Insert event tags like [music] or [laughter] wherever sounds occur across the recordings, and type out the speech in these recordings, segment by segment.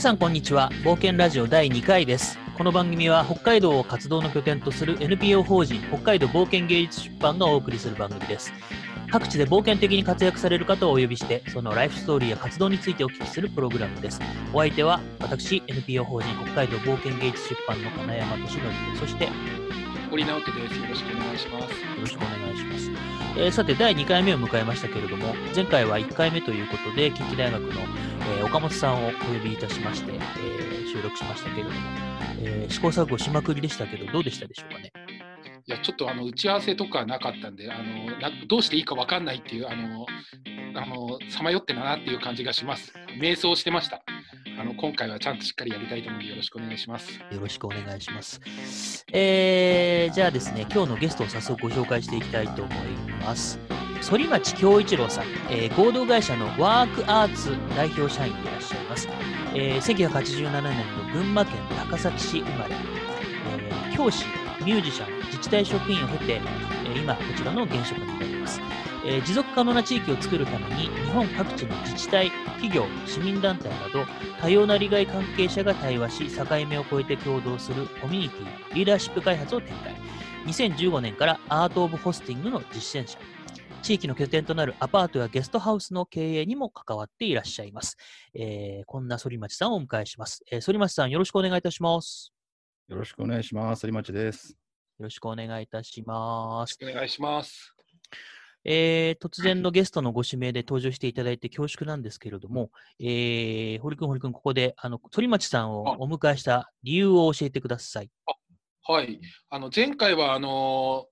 皆さんこんにちは。冒険ラジオ第2回です。この番組は北海道を活動の拠点とする NPO 法人北海道冒険芸術出版がお送りする番組です。各地で冒険的に活躍される方をお呼びしてそのライフストーリーや活動についてお聞きするプログラムです。お相手は私 NPO 法人北海道冒険芸術出版の金山敏則そして堀直樹です。よろしくお願いします。よろしくお願いします、えーさて第2回目を迎えましたけれども前回は1回目ということで近畿大学の、えー岡本さんをお呼びいたしまして、えー収録しましたけれども、え試行錯誤しまくりでしたけどどうでしたでしょうかね？いや、ちょっとあの打ち合わせとかなかったんで、あのなどうしていいかわかんないっていう、あの、あのさまよってたなっていう感じがします。瞑想してました。あの今回はちゃんとしっかりやりたいと思うので、よろしくお願いします。よろしくお願いします。えー、じゃあですね、今日のゲストを早速ご紹介していきたいと思います。反町京一郎さん、えー合同会社のワークアーツ代表社員でいらっしゃいます。えー1987年の群馬県高崎市生まれ、えー教師、ミュージシャン、自治体職員を経て、今こちらの現職になります。持続可能な地域を作るために日本各地の自治体、企業、市民団体など多様な利害関係者が対話し、境目を越えて共同するコミュニティ、リーダーシップ開発を展開。2015年からアート・オブ・ホスティングの実践者。地域の拠点となるアパートやゲストハウスの経営にも関わっていらっしゃいます。えーこんな反町さんをお迎えします。えー反町さん、よろしくお願いいたします。よろしくお願いします。反町です。よろしくお願いいたします。お願いします。えー突然のゲストのご指名で登場していただいて恐縮なんですけれども、えー、堀君、堀君、ここで、あの、反町さんをお迎えした理由を教えてください。はい。あの前回はあの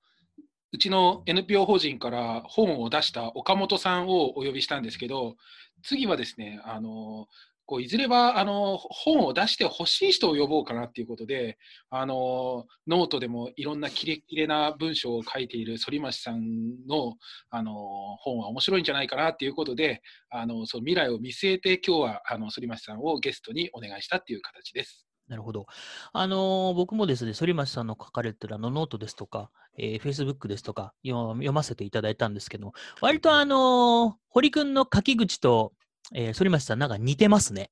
うちの NPO 法人から本を出した岡本さんをお呼びしたんですけど、次はですね、あのこういずれはあの本を出してほしい人を呼ぼうかなっていうことで、あのノートでもいろんなキレキレな文章を書いている反町さんのあの本は面白いんじゃないかなっていうことで、あのその未来を見据えて今日はあの反町さんをゲストにお願いしたっていう形です。なるほど。あのー僕もですね、反町さんの書かれてるあのノートですとか、えー、Facebook ですとか読ませていただいたんですけど、割とあのー堀君の書き口と、えー、反町さんなんか似てますね。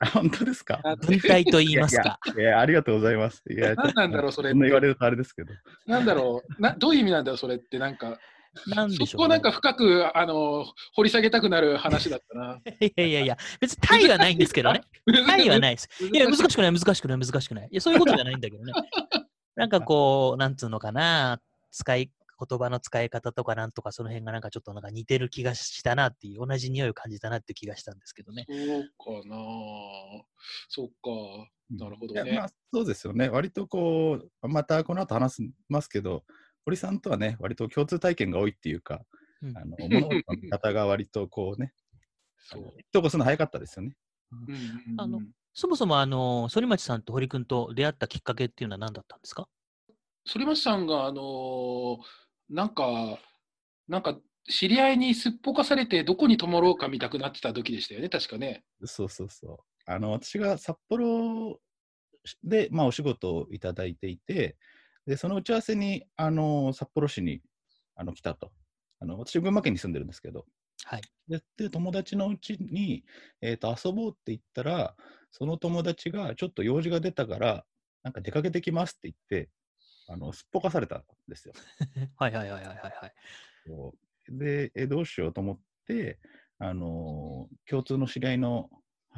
あ本当ですか？文体と言いますか。いやいやいや、ありがとうございます。いや、[laughs] 何なんだろうそれそんな言われるとあれですけど。なんだろうな、どういう意味なんだろう、それって、なんか、なんでしょう、そこをなんか深くあの掘り下げたくなる話だったな。[laughs] いやいやいや、別にタイはないんですけどね。[laughs] タイはないです。いや、難難しくない、難しくない、難しくない。いや、そういうことじゃないんだけどね。なんかこう、なんつうのかな、使い、言葉の使い方とかなんとかその辺がなんかちょっとなんか似てる気がしたなっていう、同じ匂いを感じたなっていう気がしたんですけどね。そうかな。そうか。なるほどねまあ、そうですよね。割とこう、またこの後話しますけど、堀さんとはね、割と共通体験が多いっていうか、うんあの物事の見方が割とこうね、あそうの。一個するの早かったですよね。うんうんうんあのそもそもあの、反町さんと堀君と出会ったきっかけっていうのは何だったんですか？反町さんが、あのーなんか、なんか、知り合いにすっぽかされて、どこに泊まろうか見たくなってた時でしたよね、確かね。そうそうそう。あの私が札幌で、まあ、お仕事をいただいていて、でその打ち合わせにあの札幌市にあの来たと。あの私、群馬県に住んでるんですけど、はい。でで友達のうちに、えーと遊ぼうって言ったら、その友達がちょっと用事が出たから、なんか出かけてきますって言って、あのすっぽかされたんですよ。[laughs] はいはいはいはいはいで、えどうしようと思って、あのー共通の知り合いの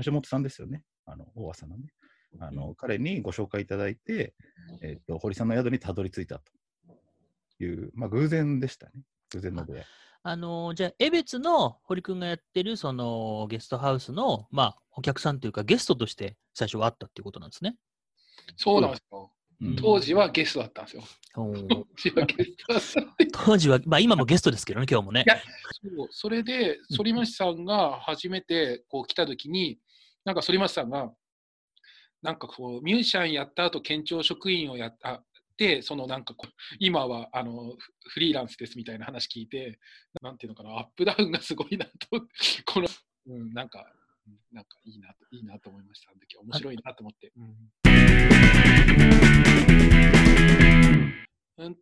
橋本さんですよね、あの大和さんのね、あの彼にご紹介いただいて、えっと堀さんの宿にたどり着いたという、まあ、偶然でしたね、偶然の出会い。あのじゃあ、江別の堀君がやってるそのゲストハウスの、まあ、お客さんというかゲストとして最初はあったっていうことなんですね。そうなんですよ。うん当時はゲストだったんですよ。当時はゲストだったんで当時は、まあ今もゲストですけどね、今日もねい。やそうそれで、反町さんが初めてこう来たときに、なんか反町さんが、なんかこう、ミュージシャンやった後、県庁職員をやったって、そのなんかこう、今はあのフフリーランスですみたいな話聞いて、なんていうのかな、アップダウンがすごいなと、[laughs] この、うん、なんか、うんなんかいいなと、いいなと思いました。あの時面白いなと思って。うん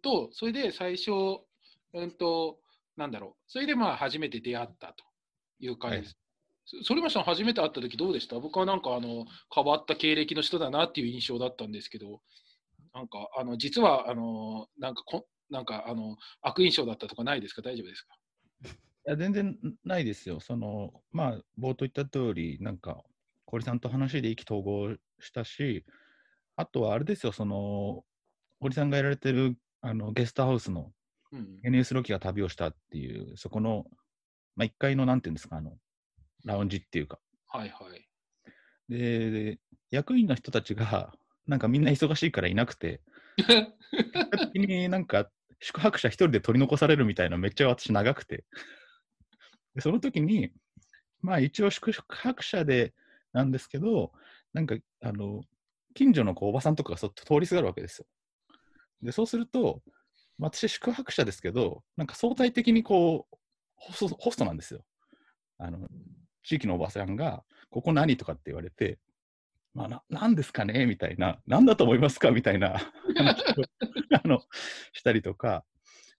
と、それで最初、うんと、なんだろう、それでまあ初めて出会ったという感じです。そ反町さん初めて会った時どうでした？僕はなんかあの変わった経歴の人だなっていう印象だったんですけど、なんかあの実はあのなんかこなんかあの悪印象だったとかないですか？大丈夫ですか？いや全然ないですよ。そのまあ冒頭言った通りなんか堀さんと話で意気投合したし、あとはあれですよ。その堀さんがやられてるあのゲストハウスのうん。NS ロキが旅をしたっていうそこのまあ1階のなんていうんですかあのラウンジっていうかはいはい。でで役員の人たちがなんかみんな忙しいからいなくて [laughs] 結果的になんか宿泊者一人で取り残されるみたいなめっちゃ私長くてでその時にまあ一応宿泊者でなんですけどなんかあの近所のこうおばさんとかがそっと通りすがるわけですよでそうするとまあ私宿泊者ですけどなんか相対的にこうホストホストなんですよあの地域のおばさんがここ何とかって言われてまあ、ななんですかねみたいな、なんだと思いますかみたいな話を [laughs] あのしたりとか、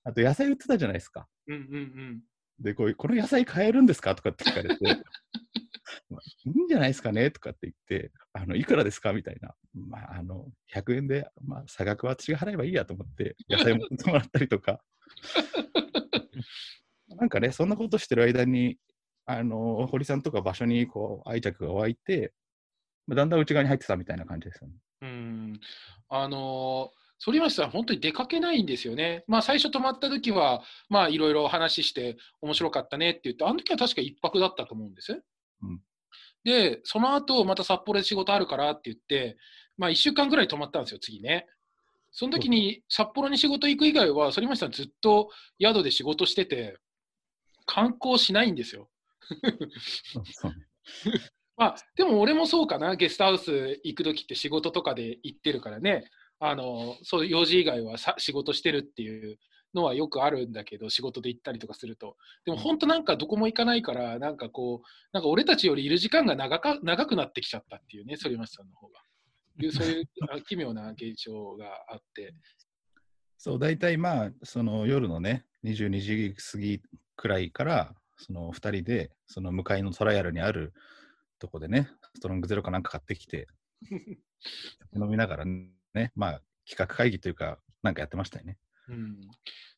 あと野菜売ってたじゃないですか。うんうんうん。で、こういうこの野菜買えるんですかとかって聞かれて、まあいいんじゃないですかね？とかって言って、あのいくらですか？みたいな、まあ、あの100円で、まあ、差額は私が払えばいいやと思って、野菜ももらったりとか、[laughs] なんかね、そんなことしてる間に、あの堀さんとか場所にこう愛着が湧いて、まあだんだん内側に入ってたみたいな感じですよね。うんあのー、反町さん、本当に出かけないんですよね。まあ、最初泊まった時は、まあ、いろいろ話して、面白かったねって言って、あの時は確か一泊だったと思うんです。うんで、その後、また札幌で仕事あるからって言って、まあ、1週間ぐらい泊まったんですよ、次ね。その時に、札幌に仕事行く以外は、反町さんずっと宿で仕事してて、観光しないんですよ。[laughs] まあ、でも俺もそうかな、ゲストハウス行くときって仕事とかで行ってるからね、あのそう用事以外はさ仕事してるっていうのはよくあるんだけど、仕事で行ったりとかすると。でも本当なんかどこも行かないから、なんかこう、なんか俺たちよりいる時間が長か長くなってきちゃったっていうね、反町さんの方が。いうそういうあ奇妙な現象があって。そう、大体まあ、その夜のね、22時過ぎくらいから、その2人で、その向かいのトライアルにあるとこでね、ストロングゼロかなんか買ってきて、酒 [laughs] 飲みながらね、まあ、企画会議というか、なんかやってましたよね。うん、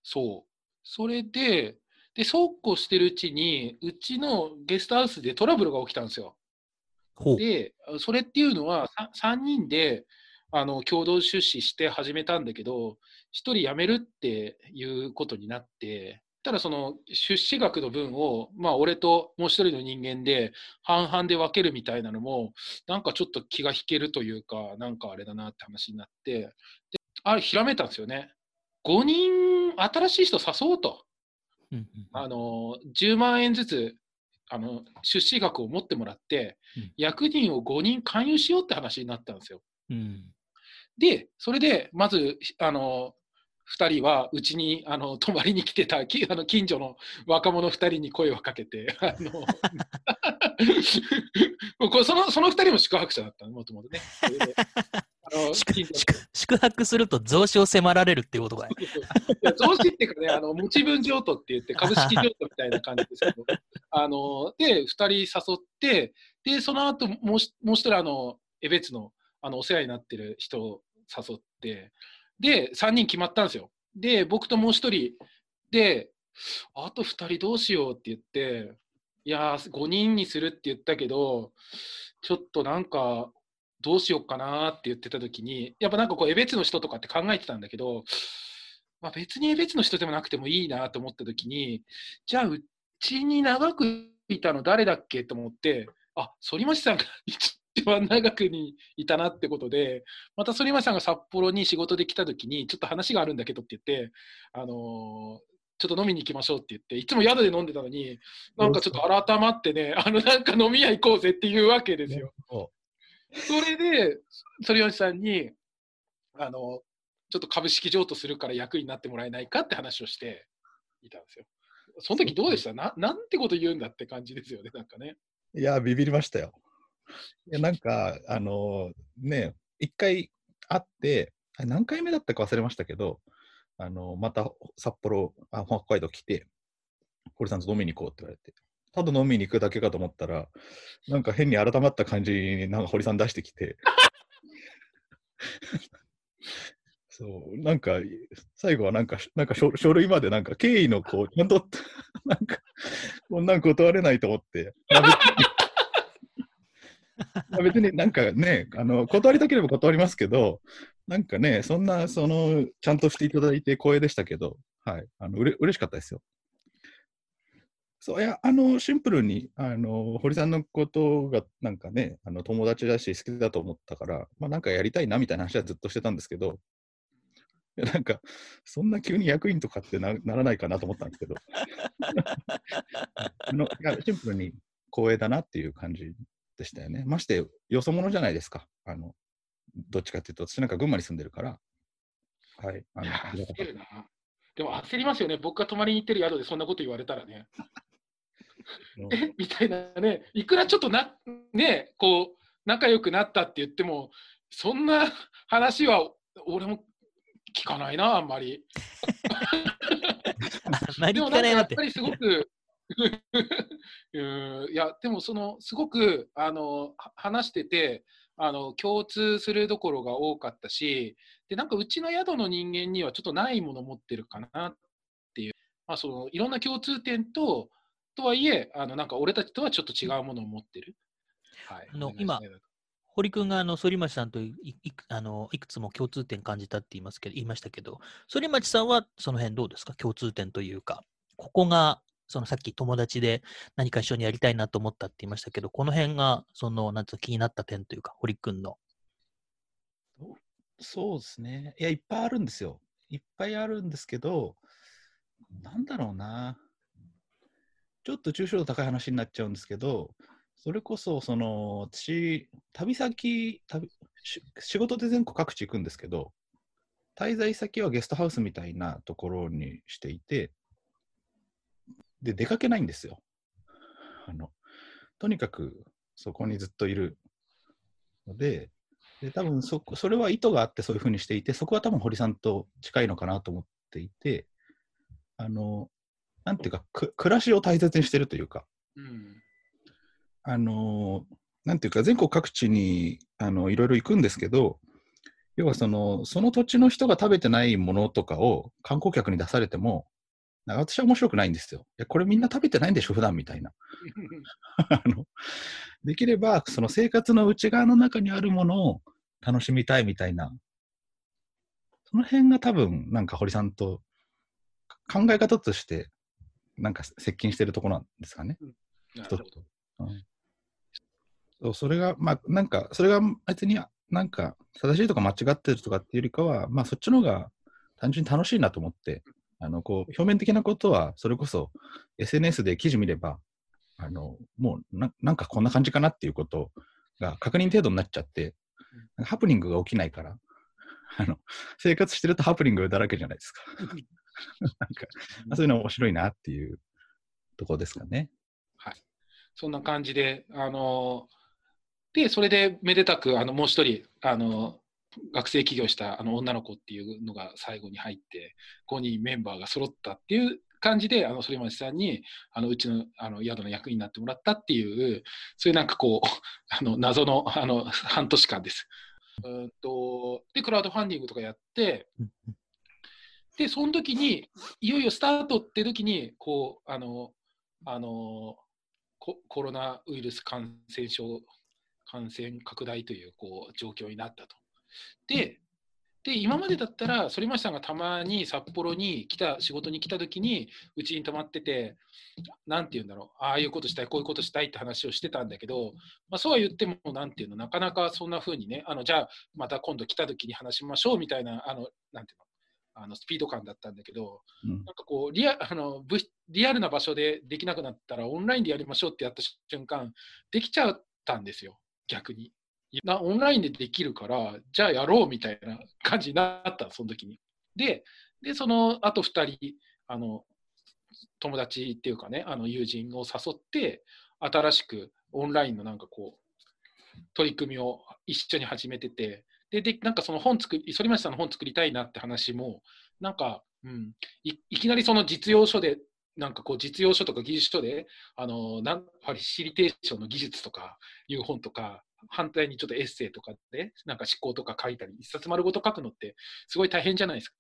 そう。それで、で、そうこうしてるうちに、うちのゲストハウスでトラブルが起きたんですよ。で、それっていうのは、さ3人であの共同出資して始めたんだけど、1人辞めるっていうことになって、ただその出資額の分を、まあ、俺ともう1人の人間で半々で分けるみたいなのも、なんかちょっと気が引けるというか、なんかあれだなって話になって、であれ、ひらめいたんですよね。5人新しい人誘おうと。うんうんあの10万円ずつあの出資額を持ってもらって、うん役員を5人勧誘しようって話になったんですよ。うんで、それでまずあの2人はうちにあの泊まりに来てたきあの近所の若者2人に声をかけて、[laughs] あの [laughs] そのその2人も宿泊者だったの、もともとね。宿泊すると増資を迫られるっていうことが。いや増資っていうかね、あの持ち分譲渡って言って、株式譲渡みたいな感じですけど、あので、2人誘って、で、その後もうしもう一人、あの、江別のあのお世話になってる人を誘って、で、3人決まったんですよ。で、僕ともう一人で、あと2人どうしようって言って、いやー、5人にするって言ったけど、ちょっとなんか、どうしようかなって言ってた時に、やっぱなんかこう、江別の人とかって考えてたんだけど、まあ、別に江別の人でもなくてもいいなと思った時に、じゃあ、うちに長くいたの誰だっけと思って、あ、反町さんが一番長くにいたなってことで、また反町さんが札幌に仕事で来た時に、ちょっと話があるんだけどって言って、あのーちょっと飲みに行きましょうって言って、いつも宿で飲んでたのに、なんかちょっと改まってね、あのなんか飲み屋行こうぜっていうわけですよ。そそれで、反町さんに、あの、ちょっと株式譲渡するから役になってもらえないかって話をしていたんですよ。その時どうでした？ななんてこと言うんだって感じですよね、なんかね。ういや、ビビりましたよ。いや、[laughs] なんか、あのね、一回会って、あ何回目だったか忘れましたけど、あのまた札幌あ、北海道来て、堀さんと飲みに行こうって言われて、ただ飲みに行くだけかと思ったら、なんか変に改まった感じになんか堀さん出してきて、[laughs] そう、なんか、最後はなんか、なんか書書類までなんか経緯のこう、ちゃんと、[laughs] なんか、こんなん断れないと思って、[laughs] 別になんかね、あの、断りたければ断りますけど、なんかね、そんな、その、ちゃんとしていただいて光栄でしたけど、はい、あの、うれ嬉しかったですよ。そういや、あの、シンプルに、あの、堀さんのことが、なんかね、あの、友達だし、好きだと思ったから、まあ、なんかやりたいな、みたいな話はずっとしてたんですけど、いやなんか、そんな急に役員とかってなならないかなと思ったんですけど、あのいやシンプルに光栄だなっていう感じでしたよね。まして、よそ者じゃないですか。あの、どっちかっていうと、私なんか群馬に住んでるから、はい。あの。でも焦りますよね。僕が泊まりに行ってる宿でそんなこと言われたらね。みたいなね。いくらちょっとな、ね、こう、仲良くなったって言っても、そんな話は俺も聞かないな、あんまり。[laughs] でもなんかやっぱ。りすごく、[laughs] うんいや、でもその、すごく、あの、は話してて、あの、共通するところが多かったし、で、なんかうちの宿の人間にはちょっとないもの持ってるかなっていう、まあ、その、いろんな共通点と、とはいえ、あの、なんか俺たちとはちょっと違うものを持ってる。はい。あのお願いしたいなと堀君があの反町さんといいくあのいくつも共通点感じたって言いますけど言いましたけど、反町さんはその辺どうですか？共通点というか、ここがそのさっき友達で何か一緒にやりたいなと思ったって言いましたけど、この辺がそのなんつうの気になった点というか、堀君の。そうですね。いや、いっぱいあるんですよ。いっぱいあるんですけど、なんだろうな。ちょっと抽象度高い話になっちゃうんですけど、それこそ、その、私、旅先旅し、仕事で全国各地行くんですけど、滞在先はゲストハウスみたいなところにしていて、で、出かけないんですよ。あの、とにかくそこにずっといるので、で多分そそれは意図があってそういうふうにしていて、そこは多分堀さんと近いのかなと思っていて、あの、なんていうか、く暮らしを大切にしてるというか、うん。あの、なんていうか、全国各地にあのいろいろ行くんですけど、要はその、その土地の人が食べてないものとかを観光客に出されても、私は面白くないんですよ。いや、これみんな食べてないんでしょ、普段みたいな。[laughs] あのできれば、その生活の内側の中にあるものを楽しみたいみたいな、その辺が多分、なんか堀さんと考え方として、なんか接近してるところなんですかね。なるほど。うんそうそれが、まあ、なんか、それが別になんか正しいとか間違ってるとかっていうよりかは、まあ、そっちの方が単純に楽しいなと思って、あのこう表面的なことは、それこそ SNS で記事見れば、あのもうななんかこんな感じかなっていうことが確認程度になっちゃって、ハプニングが起きないから、あの生活してるとハプニングだらけじゃないですか。[laughs] [laughs] なんかまあそういうの面白いなっていうところですかね。そんな感じで、あので、それでめでたく、あのもう一人、あの学生起業したあの女の子っていうのが最後に入って、5人メンバーが揃ったっていう感じで、あの反町さんにあのうちのあの宿の役員になってもらったっていう、そういうなんかこう、[laughs] あの謎のあの半年間です。うーんとで、クラウドファンディングとかやって、うんで、その時に、いよいよスタートって時に、こう、あの、あの、ココロナウイルス感染症、感染拡大というこう状況になったと。で、で今までだったら、反町さんがたまに札幌に来た、仕事に来た時に、うちに泊まってて、なんて言うんだろう、ああいうことしたい、こういうことしたいって話をしてたんだけど、まあ、そうは言っても、なんていうの、なかなかそんな風にね、あのじゃあ、また今度来た時に話しましょうみたいな、あのなんていうの、あのスピード感だったんだけど、うん。なんかこうリア [laughs] あのぶリアルな場所でできなくなったらオンラインでやりましょうってやった瞬間できちゃったんですよ。逆に。なオンラインでできるからじゃあやろうみたいな感じになったその時に。ででそのあと2人あの友達っていうかねあの友人を誘って新しくオンラインのなんかこう取り組みを一緒に始めててででなんかその本作り反町さんの本作りたいなって話もなんか、うん、いいきなりその実用書でなんかこう実用書とか技術書で、あのなんファシリテーションの技術とかいう本とか、反対にちょっとエッセイとかで、なんか思考とか書いたり、一冊丸ごと書くのってすごい大変じゃないですか。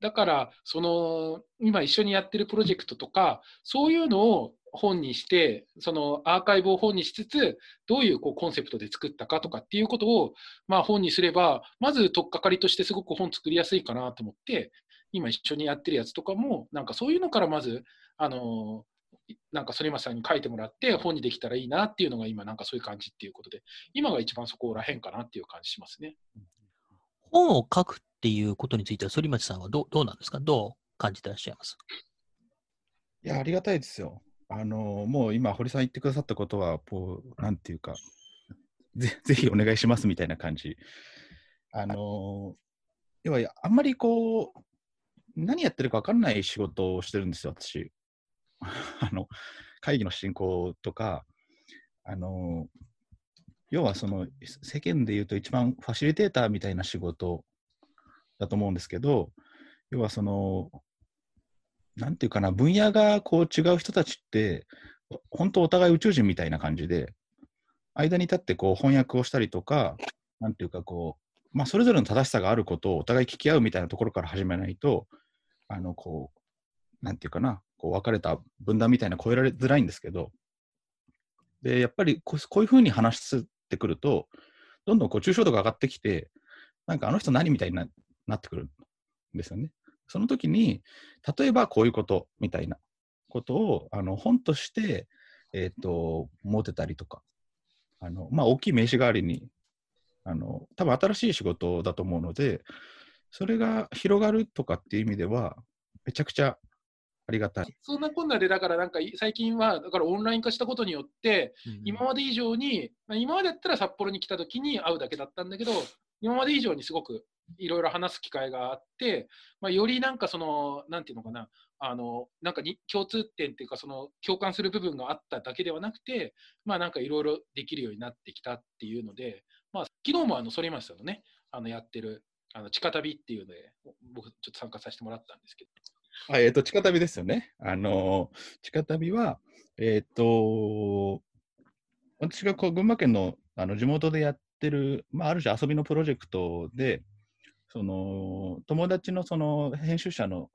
だから、その、今一緒にやってるプロジェクトとか、そういうのを本にして、そのアーカイブを本にしつつ、どういうこうコンセプトで作ったかとかっていうことを、まあ、本にすれば、まず取っかかりとしてすごく本作りやすいかなと思って、今一緒にやってるやつとかも、なんかそういうのからまず、あのなんか反町さんに書いてもらって本にできたらいいなっていうのが今なんかそういう感じっていうことで今が一番そこらへんかなっていう感じしますね。本を書くっていうことについては反町さんはどうどうなんですか？どう感じてらっしゃいます？いや、ありがたいですよ。あのもう今、堀さん言ってくださったことは、こう、なんていうか、ぜぜひお願いしますみたいな感じ。あの要は、あんまりこう、何やってるか分かんない仕事をしてるんですよ、私。[laughs] あの会議の進行とか、あの要はその世間でいうと一番ファシリテーターみたいな仕事だと思うんですけど、要はその、なんていうかな、分野がこう違う人たちって、本当お互い宇宙人みたいな感じで、間に立ってこう翻訳をしたりとか、なんていうかこう、まあ、それぞれの正しさがあることをお互い聞き合うみたいなところから始めないと、あの、こう、なんていうかな、こう分かれた分断みたいな超えられづらいんですけど、で、やっぱりこういうふうに話してくると、どんどんこう抽象度が上がってきて、なんかあの人何みたいにななってくるんですよね。その時に、例えばこういうことみたいなことをあの本として、えーと、持てたりとか、あのまあ、大きい名刺代わりにあの、多分新しい仕事だと思うので、それが広がるとかっていう意味では、めちゃくちゃありがたい。そんなこんなで、だからなんか最近は、だからオンライン化したことによって、今まで以上に、まあ、今までだったら札幌に来た時に会うだけだったんだけど、今まで以上にすごくいろいろ話す機会があって、まあ、よりなんかその、なんていうのかな、あのなんかに共通点っていうか、その共感する部分があっただけではなくて、まあなんかいろいろできるようになってきたっていうので、まあ昨日もあの反町さんのね、あのやってるあの地下旅っていうので、僕ちょっと参加させてもらったんですけど。あえっ、ー、と、地下旅ですよね。あの地下旅は、えっ、ー、と、私がこう群馬県のあの地元でやってる、まあ、ある種遊びのプロジェクトで、その友達のその編集者の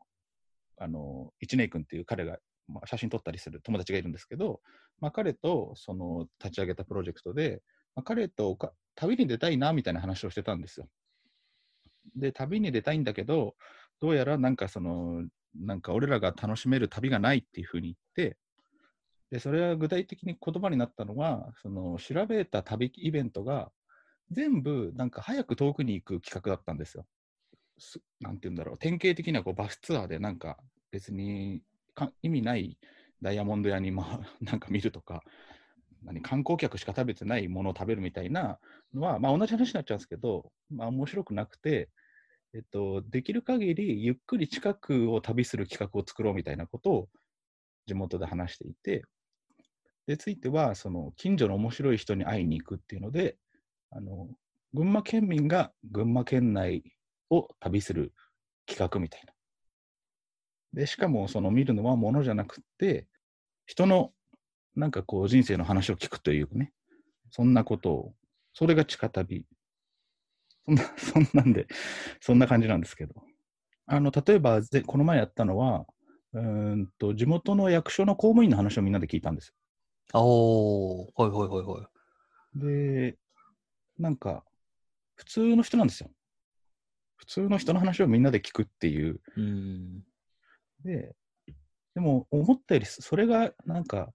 あの一年君っていう彼が、まあ、写真撮ったりする友達がいるんですけど、まあ、彼とその立ち上げたプロジェクトで、まあ、彼と旅に出たいなみたいな話をしてたんですよ。で、旅に出たいんだけど、どうやらなんかその、なんか俺らが楽しめる旅がないっていうふうに言って、で、それは具体的に言葉になったのは、その調べた旅イベントが全部なんか早く遠くに行く企画だったんですよ。なんて言うんだろう、典型的なこうバスツアーでなんか別に意味ないダイヤモンド屋に、まあ、[laughs] なんか見るとか、何観光客しか食べてないものを食べるみたいなのは、まあ、同じ話になっちゃうんですけど、まあ、面白くなくて、えっと、できる限りゆっくり近くを旅する企画を作ろうみたいなことを地元で話していて、でついては、その近所の面白い人に会いに行くっていうので、あの群馬県民が群馬県内を旅する企画みたいな。でしかも、その見るのはものじゃなくて、人のなんかこう人生の話を聞くというね、そんなことを、それが地下旅。そんな、[laughs] そんなんで、そんな感じなんですけど。あの、例えば、この前やったのは、うんと、地元の役所の公務員の話をみんなで聞いたんですよ。おー、はいはいはいはい。で、なんか、普通の人なんですよ。普通の人の話をみんなで聞くっていう。うん、で、でも思ったよりそれがなんか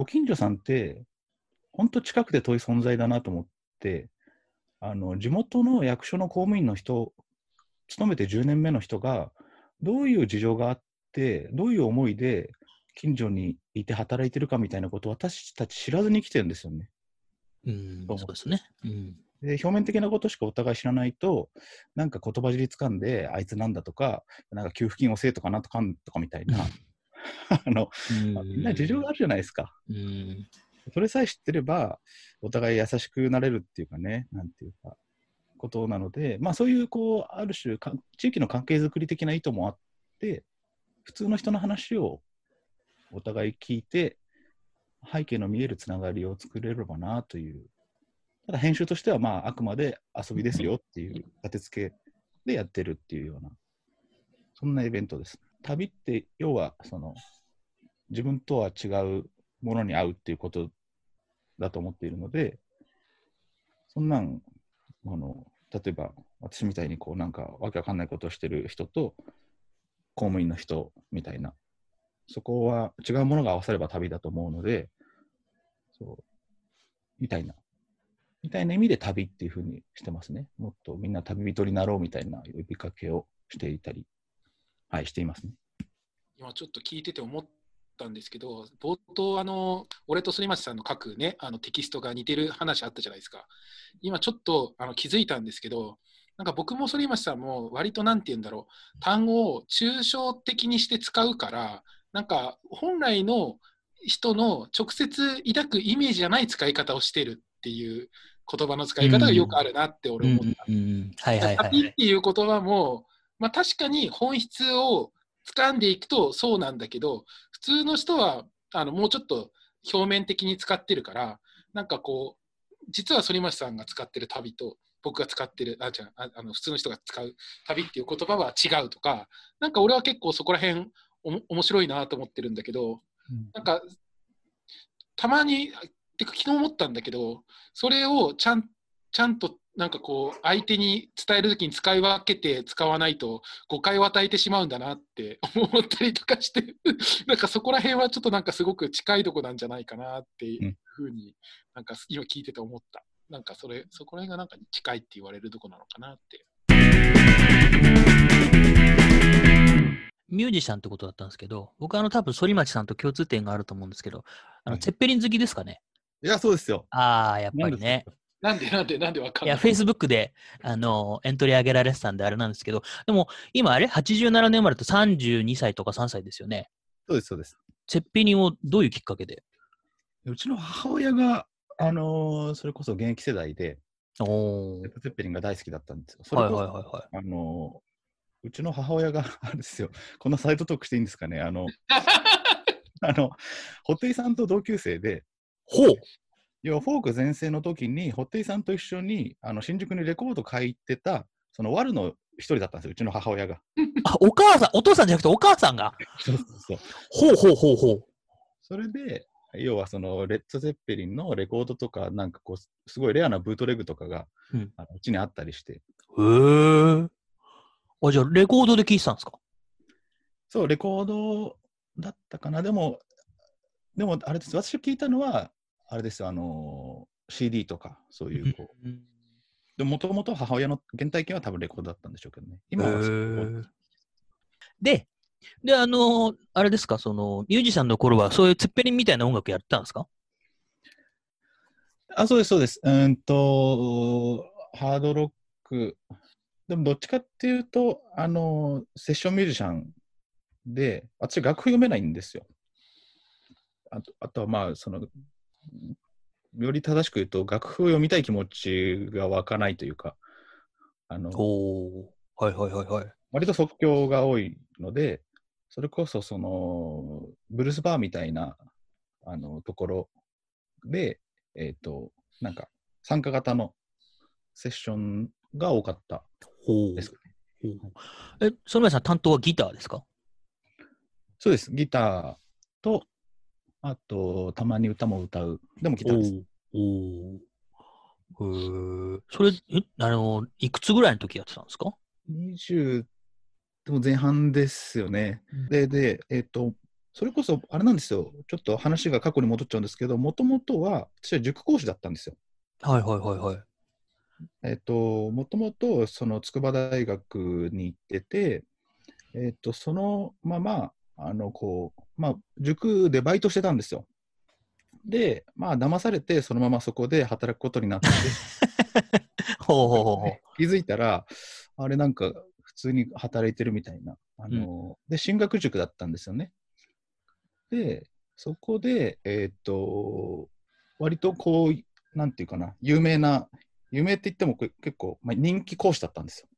ご近所さんって、本当近くて遠い存在だなと思って、あの地元の役所の公務員の人、勤めて10年目の人が、どういう事情があって、どういう思いで近所にいて働いてるかみたいなことを私たち知らずに来てるんですよね。うん、そうですね。うん。で表面的なことしかお互い知らないと、なんか言葉尻つかんで、あいつなんだとか、なんか給付金をせえとかなんとかんとかみたいな、[laughs] あの、みんな事情があるじゃないですか。それさえ知ってれば、お互い優しくなれるっていうかね、なんていうか、ことなので、まあそういう、こう、ある種地域の関係づくり的な意図もあって、普通の人の話をお互い聞いて、背景の見えるつながりを作れればなという。ただ編集としては、まあ、あくまで遊びですよっていう立て付けでやってるっていうような、そんなイベントです。旅って、要は、その、自分とは違うものに会うっていうことだと思っているので、そんなん、あの、例えば私みたいにこうなんかわけわかんないことをしてる人と公務員の人みたいな、そこは違うものが合わされば旅だと思うので、そう、みたいな、みたいな意味で旅っていうふうにしてますね。もっとみんな旅人になろうみたいな呼びかけをしていたり、はい、していますね。今ちょっと聞いてて思ったんですけど、冒頭、あの俺と反町さんの書く、ね、あのテキストが似てる話あったじゃないですか。今ちょっとあの気づいたんですけど、なんか僕も反町さんも割となんて言うんだろう、単語を抽象的にして使うから、なんか本来の人の直接抱くイメージじゃない使い方をしてるっていう言葉の使い方がよくあるなって俺思った。旅っていう言葉も、まあ、確かに本質を掴んでい。くとそうなんだけど普通の人はあのもうちょっと表面的に使ってるからなんかこう実は反町さんが使ってる旅と僕が使ってるあじゃああの普通の人が使う旅っていう言葉は違うとかなんか俺は結構そこら辺面白いなと思ってるんだけどなんかたまにてか昨日思ったんだけどそれをちゃんちゃんとなんかこう相手に伝えるときに使い分けて使わないと誤解を与えてしまうんだなって [laughs] 思ったりとかして [laughs] なんかそこら辺はちょっとなんかすごく近いとこなんじゃないかなっていうふうになんか今聞いてて思った。なんかそれそこら辺がなんか近いって言われるとこなのかなってミュージシャンってことだったんですけど、僕はあの多分反町さんと共通点があると思うんですけど、あの、はいツェッペリン好きですかね？いや、そうですよ。ああ、やっぱりね。なんでなんでなんでわかんいや、ない Facebook で、あの、エントリー上げられてたんであれなんですけど、でも、今あれ ?87 年生まれと32歳とか3歳ですよね。そうです、そうです。ツェッペリンをどういうきっかけで？うちの母親が、あのーそれこそ現役世代で、おーレッド・ゼッペリンが大好きだったんですよ。それはいこそはいはいはい。あのーうちの母親が、[laughs] あれですよ、こんなサイトトークしていいんですかね、あの、[laughs] あの、ホテイさんと同級生で、ほう要はフォーク全盛の時に、ホテイさんと一緒にあの新宿にレコード買い行ってた、そのワルの一人だったんですよ、うちの母親が。[laughs] あ、お母さん、お父さんじゃなくてお母さんが？そうそうそう。ほうほうほうほう。それで、要はそのレッド・ゼッペリンのレコードとか、なんかこう、すごいレアなブートレグとかが、うんあのうちにあったりして、へえ。あ、じゃあ、レコードで聴いてたんですか？そう、レコードだったかな。でも、でもあれです、私聞いたのは、あれですよ、あのー CD とか、そういう、こう、うんでもともと母親の原体験は多分レコードだったんでしょうけどね。今はで、で、あの、あれですか、その、ミュージシャンの頃は、そういうツッペリンみたいな音楽やってたんですか？あ、そうです、そうです。うーんと、ハードロック。でも、どっちかっていうと、あの、セッションミュージシャンで、私、楽譜読めないんですよ。あとあとは、まあ、その、より正しく言うと、楽譜を読みたい気持ちが湧かないというか、あの、おおはいはいはいはい。割と即興が多いので、それこそ、その、ブルースバーみたいな、あの、ところで、えっ、と、なんか、参加型のセッションが多かったですかね。え、その前さん担当はギターですか？そうです。ギターと、あと、たまに歌も歌う。でもギターです。おおへえ。それ、え、あの、いくつぐらいの時やってたんですか？20、でも前半ですよね。で、で、えっ、と、それこそ、あれなんですよ。ちょっと話が過去に戻っちゃうんですけど、もともとは、私は塾講師だったんですよ。はいはいはいはい。えっと、もともと、その筑波大学に行ってて、えっと、そのまま、あの、こう、まあ、塾でバイトしてたんですよ。で、まあ、騙されて、そのままそこで働くことになって、[laughs] ほうほうほう。気づいたら、あれなんか、普通に働いてるみたいな。あの、で、進学塾だったんですよね。で、そこで、えっと、割とこう、なんていうかな、有名な、有名って言っても結構、まあ、人気講師だったんですよ。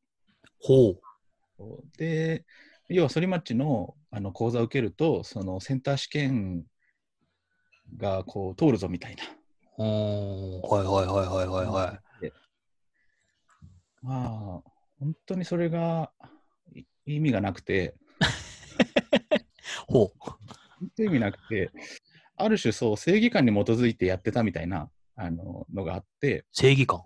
ほう。で、要は反町のあの講座を受けると、そのセンター試験がこう通るぞみたいな。はいはいはいはいはいはい。でまあ、本当にそれがい意味がなくて、[laughs] ほう。本当に意味なくて、ある種そう、正義感に基づいてやってたみたいなあののがあって、正義感。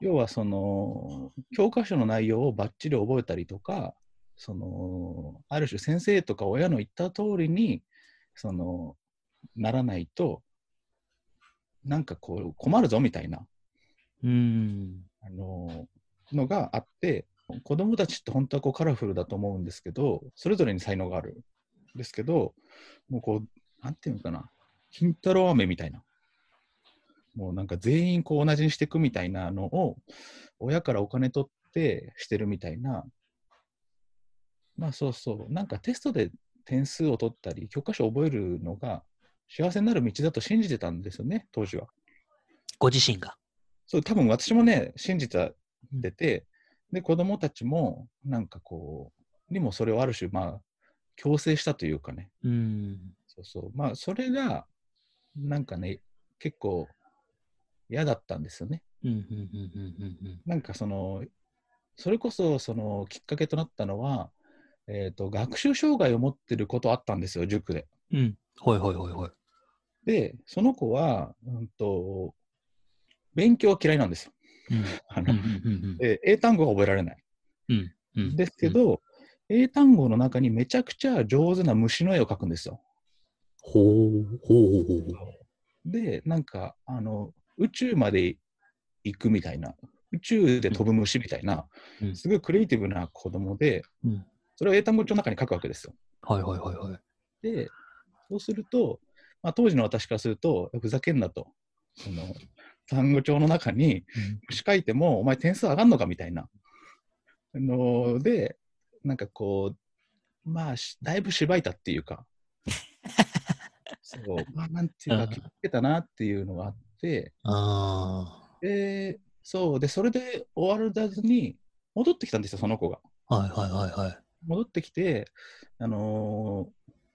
要はその、教科書の内容をばっちり覚えたりとか、その、ある種先生とか親の言った通りに、その、ならないと、なんかこう困るぞみたいな、うーん。あののがあって、子供たちって本当はこうカラフルだと思うんですけど、それぞれに才能があるんですけど、もうこう、なんていうのかな、金太郎飴みたいな、もうなんか全員こう同じにしていくみたいなのを、親からお金取ってしてるみたいな、まあそうそう、なんかテストで点数を取ったり、教科書を覚えるのが幸せになる道だと信じてたんですよね、当時は。ご自身が。そう、多分私もね、信じてて、で、子供たちも、なんかこう、にもそれをある種、まあ、強制したというかね、うーん。そうそう、まあ、それが、なんかね、結構嫌だったんですよね。うん、うん、うん、うん、うんなんかその、それこそ、その、きっかけとなったのは、えっ、と、学習障害を持ってることあったんですよ、塾で。うん。うん。はいはいはいはい。で、その子は、うんと、勉強は嫌いなんですよ。うん。[laughs] あのうん、うん、で英単語が覚えられない。うん。うん。ですけど、英単語の中にめちゃくちゃ上手な虫の絵を描くんですよ。ほうほうほうほう。で、なんか、あの、宇宙まで行くみたいな、宇宙で飛ぶ虫みたいな、うんすごいクリエイティブな子供で、うん。それを英単語帳の中に書くわけですよ。はいはいはいはい。で、そうすると、まあ、当時の私からすると、ふざけんなと。その単語帳の中に虫書いても、お前点数上がんのかみたいな。ので、なんかこう、まあ、しだいぶしばいたっていうか、[laughs] そう、まあ、なんていうか、うん気をつけたなっていうのがあって、あで、そう、で、それで終わらずに、戻ってきたんですよ、その子が。あ。はいはいはいはい。戻ってきて、あのー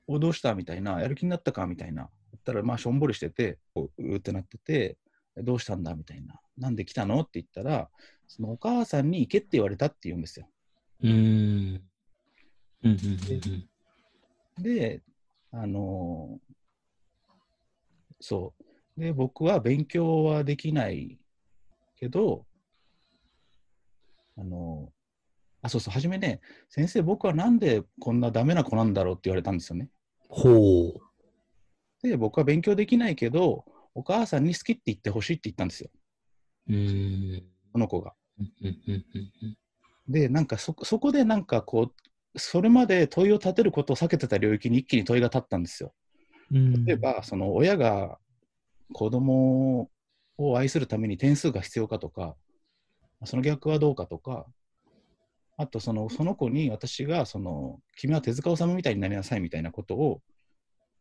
おどうしたみたいな、やる気になったかみたいな。言ったら、まあ、しょんぼりしてて、こううーってなってて、どうしたんだみたいな。なんで来たのって言ったら、そのお母さんに行けって言われたって言うんですよ。うーん。うんうんうんで、あのーそう。で、僕は勉強はできないけど、あのーあ、そうそう、初めね、先生、僕はなんでこんなダメな子なんだろうって言われたんですよね。ほう。で、僕は勉強できないけど、お母さんに好きって言ってほしいって言ったんですよ、うーん。その子が。うんうんうんうんで、なんかそそこでなんかこう、それまで問いを立てることを避けてた領域に一気に問いが立ったんですよ。うん。例えば、その親が子供を愛するために点数が必要かとか、その逆はどうかとか、あとそのその子に私がその君は手塚治虫みたいになりなさいみたいなことを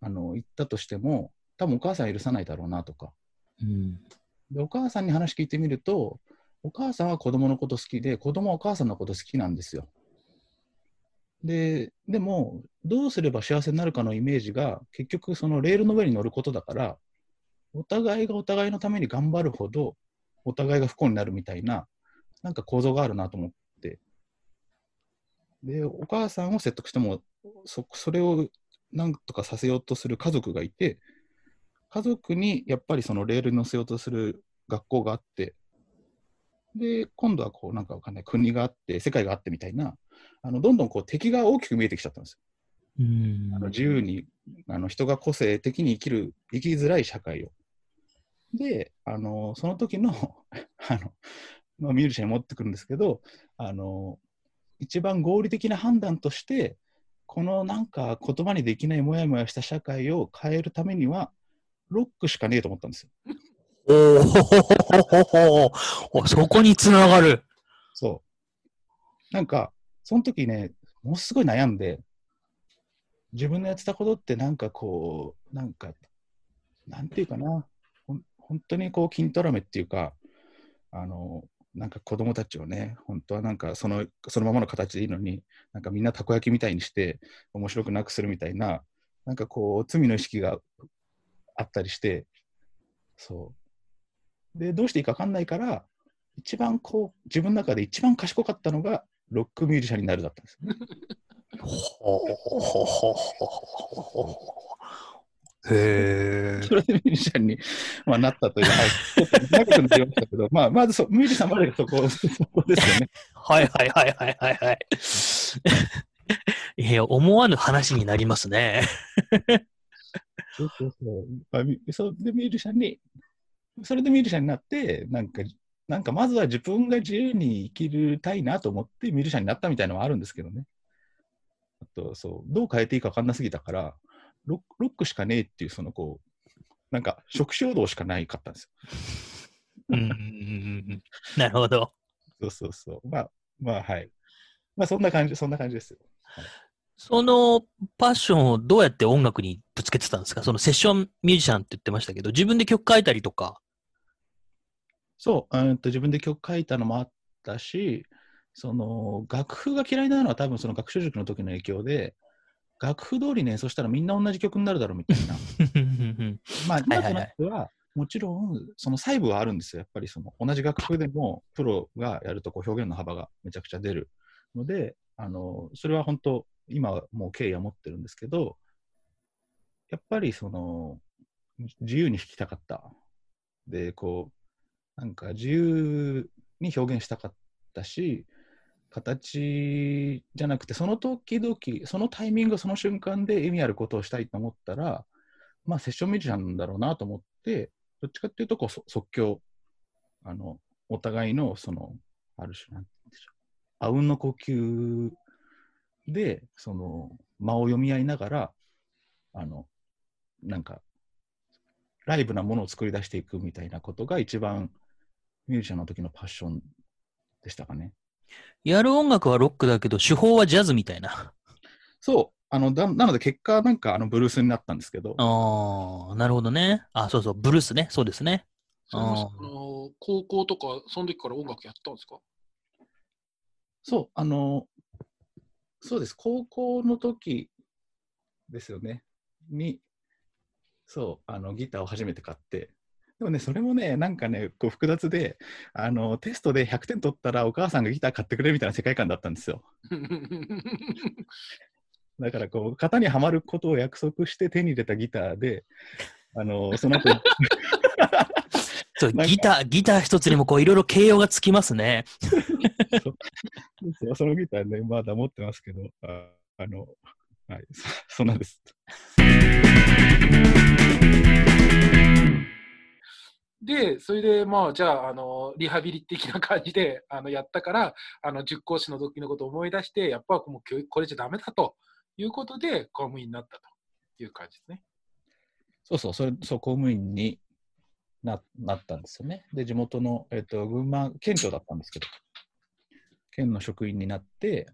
あの言ったとしても、多分お母さんは許さないだろうなとか。うん。で、お母さんに話聞いてみると、お母さんは子供のこと好きで、子供はお母さんのこと好きなんですよ。で、でも、どうすれば幸せになるかのイメージが、結局、そのレールの上に乗ることだから、お互いがお互いのために頑張るほど、お互いが不幸になるみたいな、なんか構造があるなと思って。で、お母さんを説得しても、そそれをなんとかさせようとする家族がいて、家族にやっぱりそのレールに乗せようとする学校があって、で、今度はこう、なんかわかんない、国があって、世界があってみたいな、あのどんどんこう敵が大きく見えてきちゃったんですよ。うんあの自由にあの人が個性的に生きる、生きづらい社会を。で、あのその時の [laughs] あの、まあ、ミュージシャンに持ってくるんですけど、あの一番合理的な判断として、このなんか言葉にできないもやもやした社会を変えるためには、ロックしかねえと思ったんですよ。おおお [laughs] そこにつながる。そう。なんか、その時ね、ものすごい悩んで、自分のやってたことってなんかこう、なんか、なんていうかな、本当にこう、筋トラメっていうか、あの、なんか子供たちをね、本当はなんかそのそのままの形でいいのに、なんかみんなたこ焼きみたいにして面白くなくするみたいな、なんかこう、罪の意識があったりして、そう。で、どうしていいか分かんないから、一番こう、自分の中で一番賢かったのが、ロックミュージシャンになるだったんですよね。ほほほほほほへえ。それでミュージシャンに、まあ、なったという、はい、ちょっと長くなりましたけど、まあ、まずそミュージシャンまでがそこ [laughs] そこですよね。はいはいはいはいはいはい。いや、思わぬ話になりますね。そうそうそう。まあ、みそれでミュージシャンに、それでミュージシャンになって、なんか、なんかまずは自分が自由に生きるたいなと思ってミュージシャンになったみたいなのはあるんですけどね。あと、そう、どう変えていいか分かんなすぎたから、ロックロックしかねえっていう、そのこう、なんか、職種道しかないかったんですよ。うんうんうんうんなるほど。そうそうそう。まあ、まあ、はい。まあ、そんな感じ、そんな感じですよ。そのパッションをどうやって音楽にぶつけてたんですか？そのセッションミュージシャンって言ってましたけど、自分で曲書いたりとか。そう、うんと自分で曲書いたのもあったし、その楽譜が嫌いなのは多分その学習塾の時の影響で、楽譜通りね、そしたらみんな同じ曲になるだろうみたいな。[laughs] まあ、今となっては、もちろん、その細部はあるんですよ。やっぱりその同じ楽譜でも、プロがやるとこう表現の幅がめちゃくちゃ出るので、あのそれは本当、今はもう敬意は持ってるんですけど、やっぱりその自由に弾きたかった。で、こう、なんか自由に表現したかったし、形じゃなくて、その時々、そのタイミング、その瞬間で意味あることをしたいと思ったら、まあ、セッションミュージシャンだろうなと思って、どっちかっていうとこうそ即興、あの、お互いの、その、ある種、なんて言うんでしょう、あうんの呼吸で、その、間を読み合いながら、あの、なんか、ライブなものを作り出していくみたいなことが一番ミュージシャンの時のパッションでしたかね。やる音楽はロックだけど、手法はジャズみたいな。そう。あのだなので結果なんかあのブルースになったんですけど、ああ、なるほどね。あ、そうそう、ブルースね。そうですね。そあの高校とか、その時から音楽やったんですか？そう、あの、そうです。高校の時ですよね。に、そう、あのギターを初めて買って、でもね、それもね、なんかね、こう複雑で、あのテストで100点取ったらお母さんがギター買ってくれるみたいな世界観だったんですよ。[laughs] だからこう、型にはまることを約束して手に入れたギターで、あのその後 [laughs] そうギター、ギター一つにもこういろいろ形容がつきますね。[laughs] そうそのギターね、まだ持ってますけど、ああの、はい、そそうなんです。で、それで、まあ、じゃあ、あの、リハビリ的な感じで、あの、やったから、あの、塾講師の時のことを思い出して、やっぱもう教育これじゃダメだということで、公務員になったという感じですね。そうそう、それそう公務員にななったんですよね。で、地元の、えっと群馬県庁だったんですけど、県の職員になって、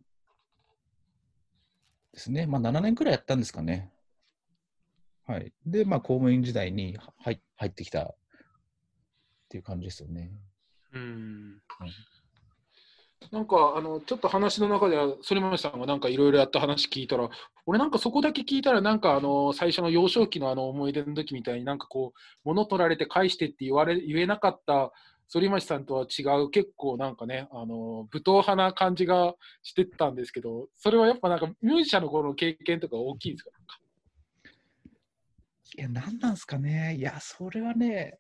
ですね、まあ、7年くらいやったんですかね。はい。で、まあ、公務員時代に入入ってきたっていう感じですよね。うん。なんか、あの、ちょっと話の中では、反町さんがなんかいろいろやった話聞いたら、俺なんかそこだけ聞いたら、なんかあの、最初の幼少期のあの思い出の時みたいになんかこう、物取られて返してって言われ、言えなかった反町さんとは違う、結構なんかね、あの、武闘派な感じがしてたんですけど、それはやっぱなんかミュージシャンの頃の経験とか大きいですか？いや、何なんすかね。いや、それはね、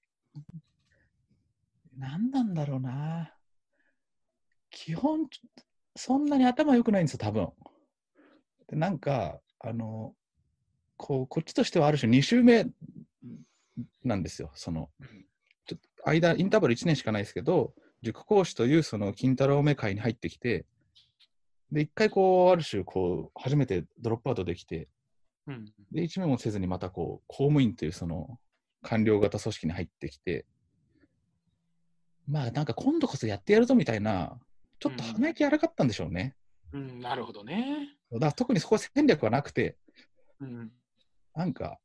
何なんだろうな。基本、そんなに頭良くないんですよ、多分。でなんか、あの、こう、こっちとしてはある種2週目なんですよ。その、ちょっと間、インターバル1年しかないですけど、塾講師というその金太郎目会に入ってきて、で、一回こう、ある種、こう、初めてドロップアウトできて、うん。で、一目もせずにまたこう、公務員というその官僚型組織に入ってきて、まあなんか今度こそやってやるぞみたいな、ちょっと鼻息荒かったんでしょうね。うん、なるほどね。だから特にそこは戦略はなくて、うん。なんか、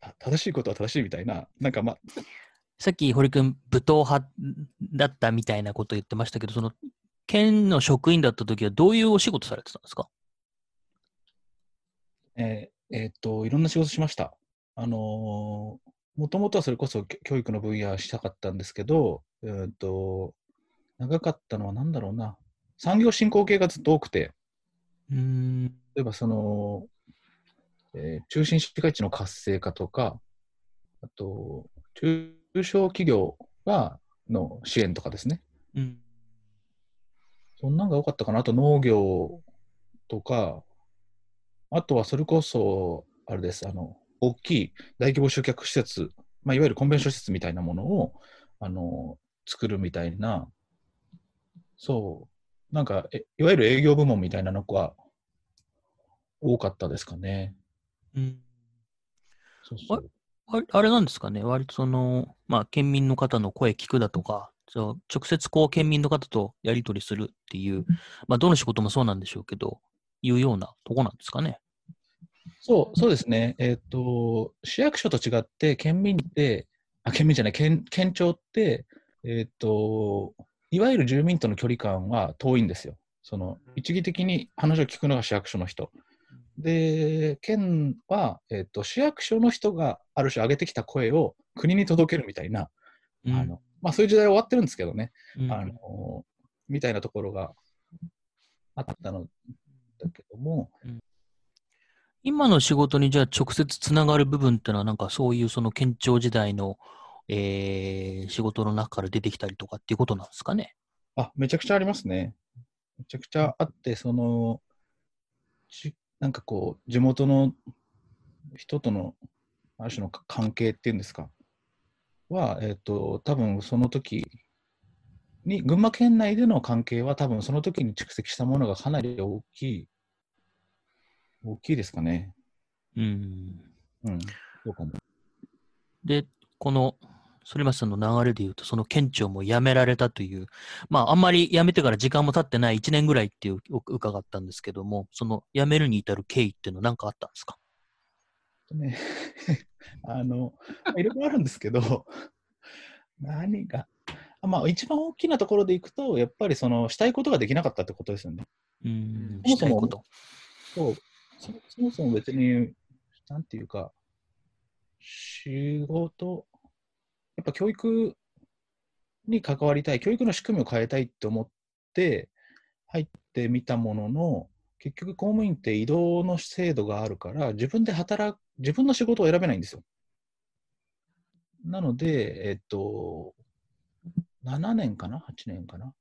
あ正しいことは正しいみたいな、なんかまあ、さっき堀君、武闘派だったみたいなこと言ってましたけど、その、県の職員だった時はどういうお仕事されてたんですか？えーえーっと、いろんな仕事しました。あのーもともとはそれこそき教育の分野したかったんですけど、えーっと、長かったのは何だろうな。産業振興系がずっと多くて、うーん。例えばその、えー中心市街地の活性化とか、あと、中小企業がの支援とかですね。うん。そんなんが多かったかな。あと農業とか、あとはそれこそ、あれです、あの、大きい大規模集客施設、まあ、いわゆるコンベンション施設みたいなものを、あの、作るみたいな、そう、なんか、えいわゆる営業部門みたいなのが多かったですかね。うんそうそう。あれあれなんですかね、割とその、まあ、県民の方の声聞くだとか、そう直接こう、県民の方とやり取りするっていう、まあ、どの仕事もそうなんでしょうけど、いうようなとこなんですかね。そう、そうですね。えっ、と、市役所と違って、県民って、あ、県民じゃない、県、県庁って、えっ、と、いわゆる住民との距離感は遠いんですよ。その、一義的に話を聞くのが市役所の人。で、県は、えっ、と、市役所の人がある種上げてきた声を国に届けるみたいな、うんあの、まあそういう時代は終わってるんですけどね。うんあの、みたいなところがあったのだけども、今の仕事にじゃあ直接つながる部分ってのは、なんかそういうその県庁時代の、えー仕事の中から出てきたりとかっていうことなんですかね？あ、めちゃくちゃありますね。めちゃくちゃあって、その、ちなんかこう、地元の人との、ある種のか関係っていうんですか、は、えっ、と、多分その時に、群馬県内での関係は、多分その時に蓄積したものがかなり大きい、大きいですかね。うん。うん、そうかも。で、この、反町さんの流れで言うと、その県庁も辞められたという、まあ、あんまり辞めてから時間も経ってない1年ぐらいっていうお伺ったんですけども、その辞めるに至る経緯っていうのは何かあったんですか？ね、[laughs] あの、まあいろいろあるんですけど、[laughs] 何が、あまあ、一番大きなところでいくと、やっぱりそのしたいことができなかったってことですよね。うん、そもそも。そうそそもそも別に、なんていうか、仕事、やっぱ教育に関わりたい、教育の仕組みを変えたいって思って入ってみたものの、結局公務員って移動の制度があるから、自分で働く、自分の仕事を選べないんですよ。なので、えっと、7年かな ?8 年かな？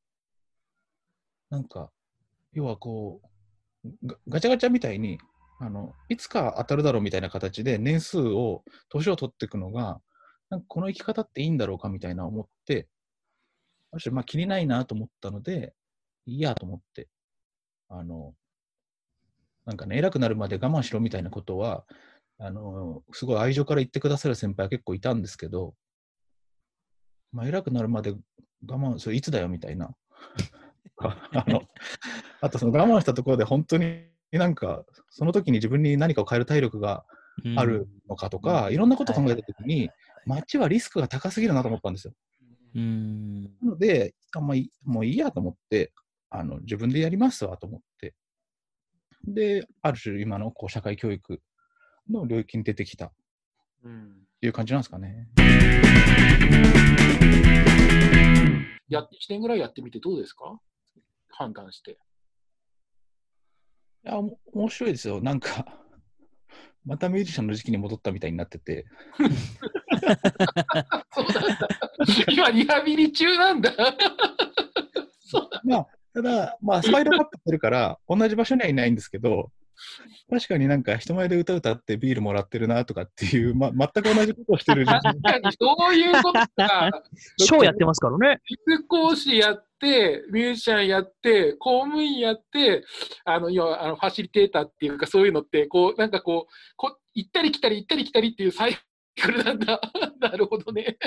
なんか、要はこう、ガチャガチャみたいに、あの、いつか当たるだろうみたいな形で年数を、年を取っていくのが、なんかこの生き方っていいんだろうかみたいな思って、ある種まあ気にないなと思ったので、いいやと思って、あの、なんかね、偉くなるまで我慢しろみたいなことは、あの、すごい愛情から言ってくださる先輩は結構いたんですけど、まあ、偉くなるまで我慢、それいつだよみたいな。[laughs] あの、あとその我慢したところで本当になんか、その時に自分に何かを変える体力があるのかとか、いろんなことを考えた時に、街はリスクが高すぎるなと思ったんですよ。うん。なので、あんまいもういいやと思って、あの自分でやりますわと思って。で、ある種今のこう社会教育の領域に出てきたっうんていう感じなんですかね。や1年ぐらいやってみてどうですか？判断して。いや、おも面白いですよ。なんか、またミュージシャンの時期に戻ったみたいになってて。[laughs] 今、リハビリ中なんだ。[laughs] まあ、ただ、まあ、スパイラルアップしてるから、同じ場所にはいないんですけど、確かになんか人前で歌歌ってビールもらってるなとかっていう、ま、全く同じことをしてる自分 [laughs] 確かにそういうことか。[laughs] ショーやってますからね。塾講師やって、ミュージシャンやって、公務員やって、あの、要はあのファシリテーターっていうか、そういうのって、こう、なんかこう、こ行ったり来たり、行ったり来たりっていうサイクルなんだ。[laughs] なるほどね。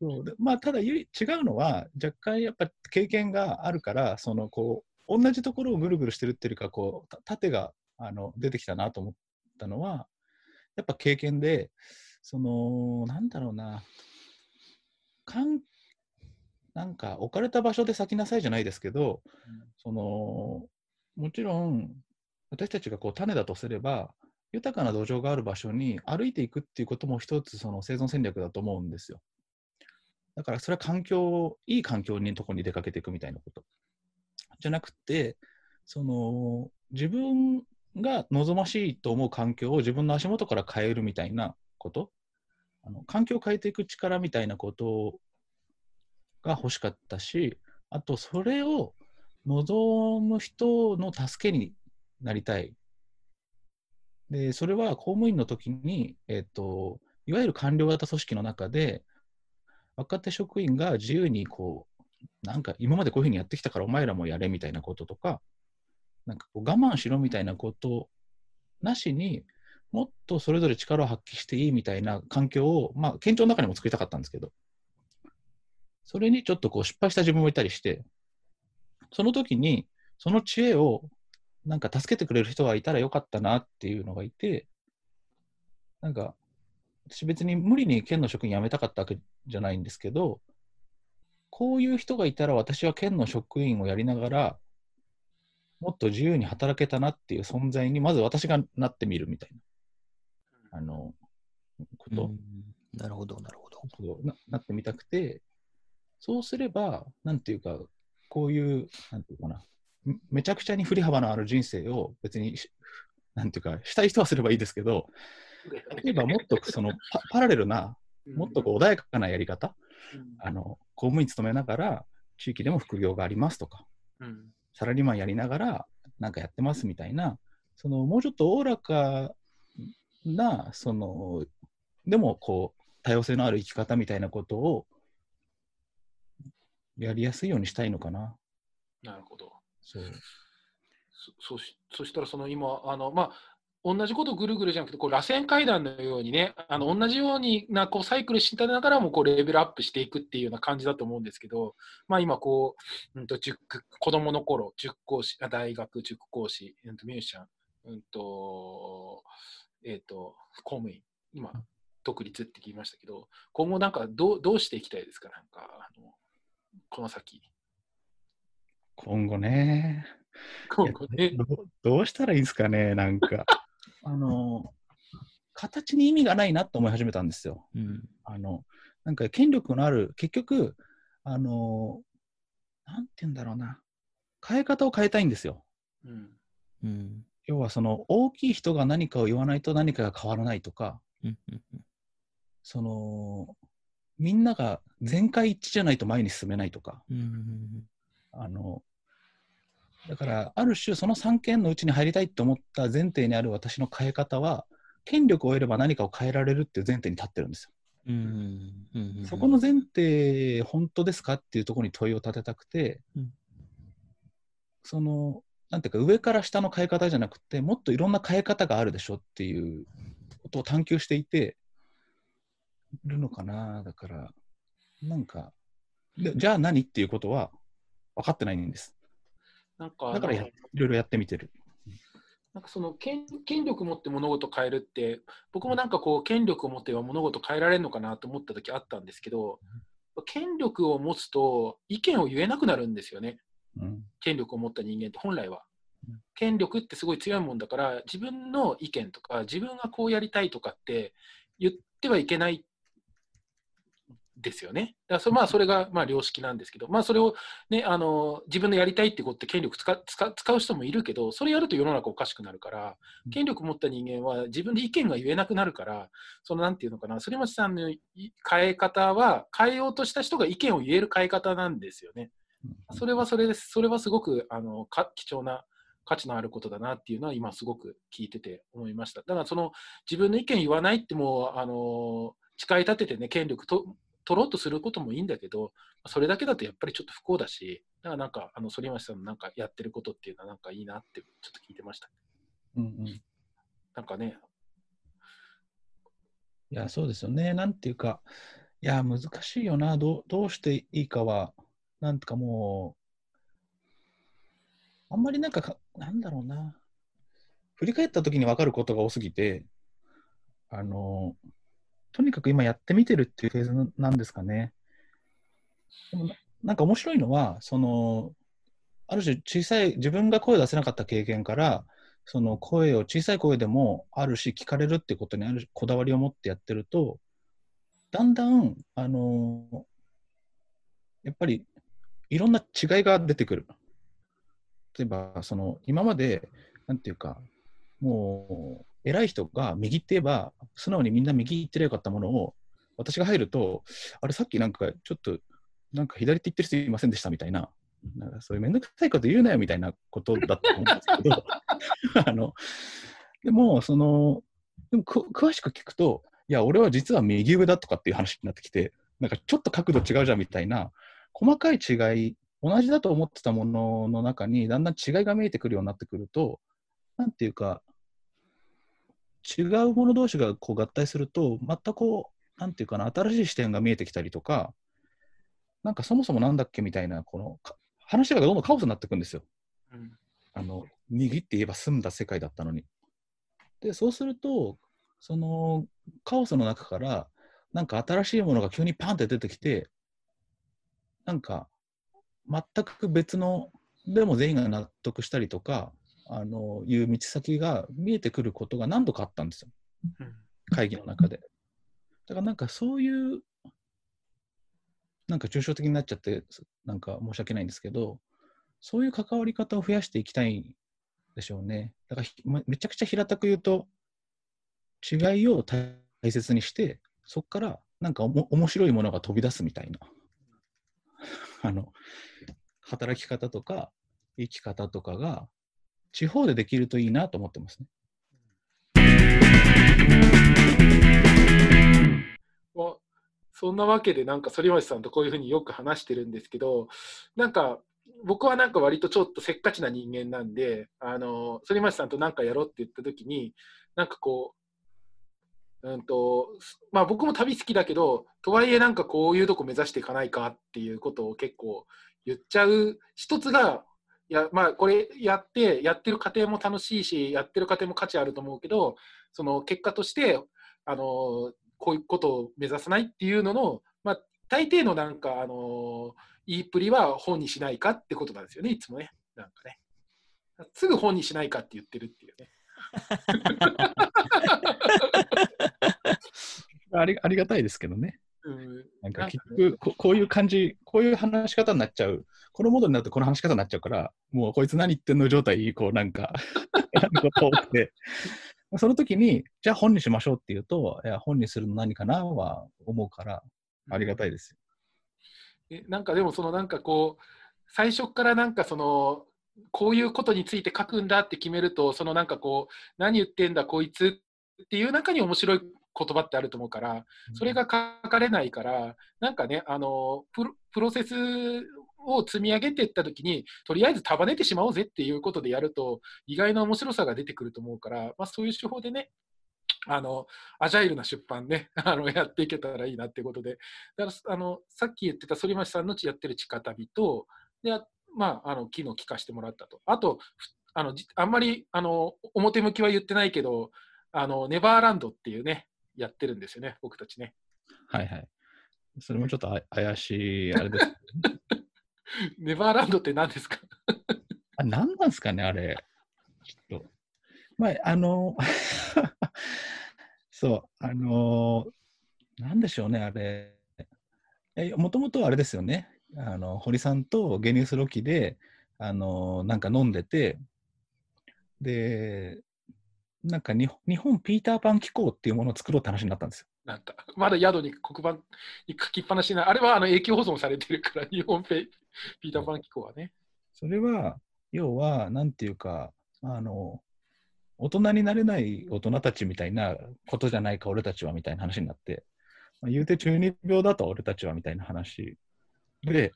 そうまあ、ただ違うのは、若干やっぱ経験があるから、そのこう同じところをぐるぐるしてるっていうか、こうた縦があの出てきたなと思ったのは、やっぱ経験で、その、なんだろうな、かんなんか置かれた場所で咲きなさいじゃないですけど、そのもちろん私たちがこう種だとすれば豊かな土壌がある場所に歩いていくっていうことも一つその生存戦略だと思うんですよ。だからそれは環境、いい環境にとこに出かけていくみたいなこと。じゃなくて、その自分が望ましいと思う環境を自分の足元から変えるみたいなこと。あの環境を変えていく力みたいなことが欲しかったし、あとそれを望む人の助けになりたい。で、それは公務員の時に、えっ、と、いわゆる官僚型組織の中で、若手職員が自由にこう、なんか今までこういうふうにやってきたからお前らもやれみたいなこととか、なんかこう我慢しろみたいなことなしにもっとそれぞれ力を発揮していいみたいな環境を、まあ、県庁の中にも作りたかったんですけど、それにちょっとこう失敗した自分もいたりして、その時に、その知恵をなんか助けてくれる人がいたらよかったなっていうのがいて、なんか、私別に無理に県の職員辞めたかったわけじゃないんですけど、こういう人がいたら私は県の職員をやりながら、もっと自由に働けたなっていう存在に、まず私がなってみるみたいな、あの、こと、うん。なるほど、なるほど。ななってみたくて、そうすれば、なんていうか、こういう、なんていうかな、めめちゃくちゃに振り幅のある人生を別にし、なんていうか、したい人はすればいいですけど、例えばもっとそのパパラレルな、もっとこう穏やかなやり方、あの公務員勤めながら、地域でも副業がありますとか、うんサラリーマンやりながら、なんかやってますみたいな、そのもうちょっとおおらかな、その、でもこう、多様性のある生き方みたいなことをやりやすいようにしたいのかな。なるほど。そう。そそしそしたらその今あの、まあ、同じことぐるぐるじゃなくてこう螺旋階段のようにねあの同じようになこうサイクルしてながらもこうレベルアップしていくっていうような感じだと思うんですけど、まあ、今こう、うん、と塾子供の頃塾講師あ大学塾講師、うん、とミュージシャン、うんとえー、と公務員今独立って聞きましたけど今後なんかどうどうしていきたいですか？なんかあのこの先。今後ね。今後ねどうどうしたらいいですかね、なんか。あの、形に意味がないなと思い始めたんですよ。うん。あの、なんか権力のある、結局、あの、なんて言うんだろうな。変え方を変えたいんですよ。うんうん。要はその大きい人が何かを言わないと何かが変わらないとか、そのみんなが全会一致じゃないと前に進めないとか、うん。あのだからある種その三権のうちに入りたいと思った前提にある私の変え方は権力を得れば何かを変えられるっていう前提に立ってるんですよ。うん。うん。そこの前提本当ですかっていうところに問いを立てたくて、うんそのなんていうか上から下の変え方じゃなくてもっといろんな変え方があるでしょっていうことを探求していてるのかなだからなんかでじゃあ何っていうことは分かってないんですなんかだからいろいろやってみてる。なんかその権権力を持って物事を変えるって、僕もなんかこう、権力を持っては物事を変えられるのかなと思った時あったんですけど、権力を持つと意見を言えなくなるんですよね、うん。権力を持った人間って本来は。うん。権力ってすごい強いもんだから、自分の意見とか、自分がこうやりたいとかって言ってはいけないですよね。だからそまあそれがまあ良識なんですけど、まあ、それを、ね、あの自分のやりたいってことって権力使使使う人もいるけど、それやると世の中おかしくなるからうん、権力持った人間は自分で意見が言えなくなるから、そのなんていうのかな、反町さんのい変え方は、変えようとした人が意見を言える変え方なんですよね。それはそれです。それはすごくあのか貴重な価値のあることだなっていうのは今すごく聞いてて思いました。だからその自分の意見言わないってもうあの誓い立ててね権力と取ろうとすることもいいんだけど、それだけだとやっぱりちょっと不幸だし、だからなんかあの反町さんのなんかやってることっていうのはなんかいいなってちょっと聞いてました。うんうん。いなんかね、やそうですよね。なんていうかいや難しいよな。どうどうしていいかはなんとかもうあんまりなんかかなんだろうな。振り返った時に分かることが多すぎてあのとにかく今やってみてるっていうフェーズなんですかねでもなんか面白いのは、その、ある種小さい、自分が声を出せなかった経験から、その声を小さい声でもあるし、聞かれるってことにあるこだわりを持ってやってると、だんだん、あのやっぱりいろんな違いが出てくる。例えば、その今まで、なんていうか、もう偉い人が右って言えば、素直にみんな右言ってりゃよかったものを、私が入ると、あれ、さっきなんかちょっと、なんか左って言ってる人いませんでしたみたいな、なんかそういうめんどくさいこと言うなよみたいなことだったと思うんですけど、[laughs] あのでも、その、でも詳しく聞くと、いや、俺は実は右上だとかっていう話になってきて、なんかちょっと角度違うじゃんみたいな、細かい違い、同じだと思ってたものの中に、だんだん違いが見えてくるようになってくると、なんていうか、違うもの同士がこう合体すると、またこう、なんていうかな、新しい視点が見えてきたりとか、なんかそもそもなんだっけみたいな、このか話がどんどんカオスになっていくんですよ。うんあの右って言えば済んだ世界だったのに。で、そうすると、そのカオスの中から、なんか新しいものが急にパンって出てきて、なんか全く別の、でも全員が納得したりとか、あのいう道先が見えてくることが何度かあったんですよ、会議の中で。だからなんかそういう、なんか抽象的になっちゃって、なんか申し訳ないんですけど、そういう関わり方を増やしていきたいんでしょうね。だからめちゃくちゃ平たく言うと、違いを大切にして、そこからなんかおも面白いものが飛び出すみたいな。[laughs] あの、働き方とか生き方とかが地方でできるといいなと思ってますね。まあそんなわけで、なんか反町さんとこういうふうによく話してるんですけど、なんか僕はなんか割とちょっとせっかちな人間なんで、あの反町さんと何かやろうって言った時に、なんかこう、うんとまあ、僕も旅好きだけど、とはいえなんかこういうとこ目指していかないかっていうことを結構言っちゃう一つが、やまあ、これやって、やってる過程も楽しいし、やってる過程も価値あると思うけど、その結果として、あのこういうことを目指さないっていうのの、まあ、大抵のなんか、あの言いっぷりは本にしないかってことなんですよね、いつもね。なんかね。すぐ本にしないかって言ってるっていうね。[laughs] ありありがたいですけどね。うん、なんか結局こ、こういう感じ、こういう話し方になっちゃう、このモードになるとこの話し方になっちゃうから、もうこいつ何言ってんの状態、こうなんか、こと多くて、その時に、じゃあ本にしましょうって言うと、いや本にするの何かなは思うから、ありがたいですよ。えなんかでもそのなんかこう最初からなんかそのこういうことについて書くんだって決めるとそのなんかこう何言ってんだこいつっていう中に面白い言葉ってあると思うからそれが書かれないからなんかねあのプロセスを積み上げていった時にとりあえず束ねてしまおうぜっていうことでやると意外な面白さが出てくると思うから、まあ、そういう手法でねあのアジャイルな出版ね [laughs] あのやっていけたらいいなってことで。だからあのさっき言ってた反町さんのやってる地下旅とで、あまあ、あの昨日聞かせてもらったと。あとふあのじあんまりあの表向きは言ってないけどあのネバーランドっていうねやってるんですよね僕たちねはいはい。それもちょっとあ怪しい、あれです。[laughs] ネバーランドって何ですか？あ何なんですかね、あれ。ちょっと。まあ、あの、[laughs] そう、あの、なんでしょうね、あれ。もともとあれですよね。あの堀さんとゲニウスロキで、あのなんか飲んでて、で、なんか日本日本ピーターパン機構っていうものを作ろうって話になったんですよ。なんかまだ宿に黒板に書きっぱなしなあれはあの永久保存されてるから日本ペピーターパン機構はねそれは、要は、なんていうか、あの、大人になれない大人たちみたいなことじゃないか、俺たちはみたいな話になって、まあ、言うて中二病だと俺たちはみたいな話で、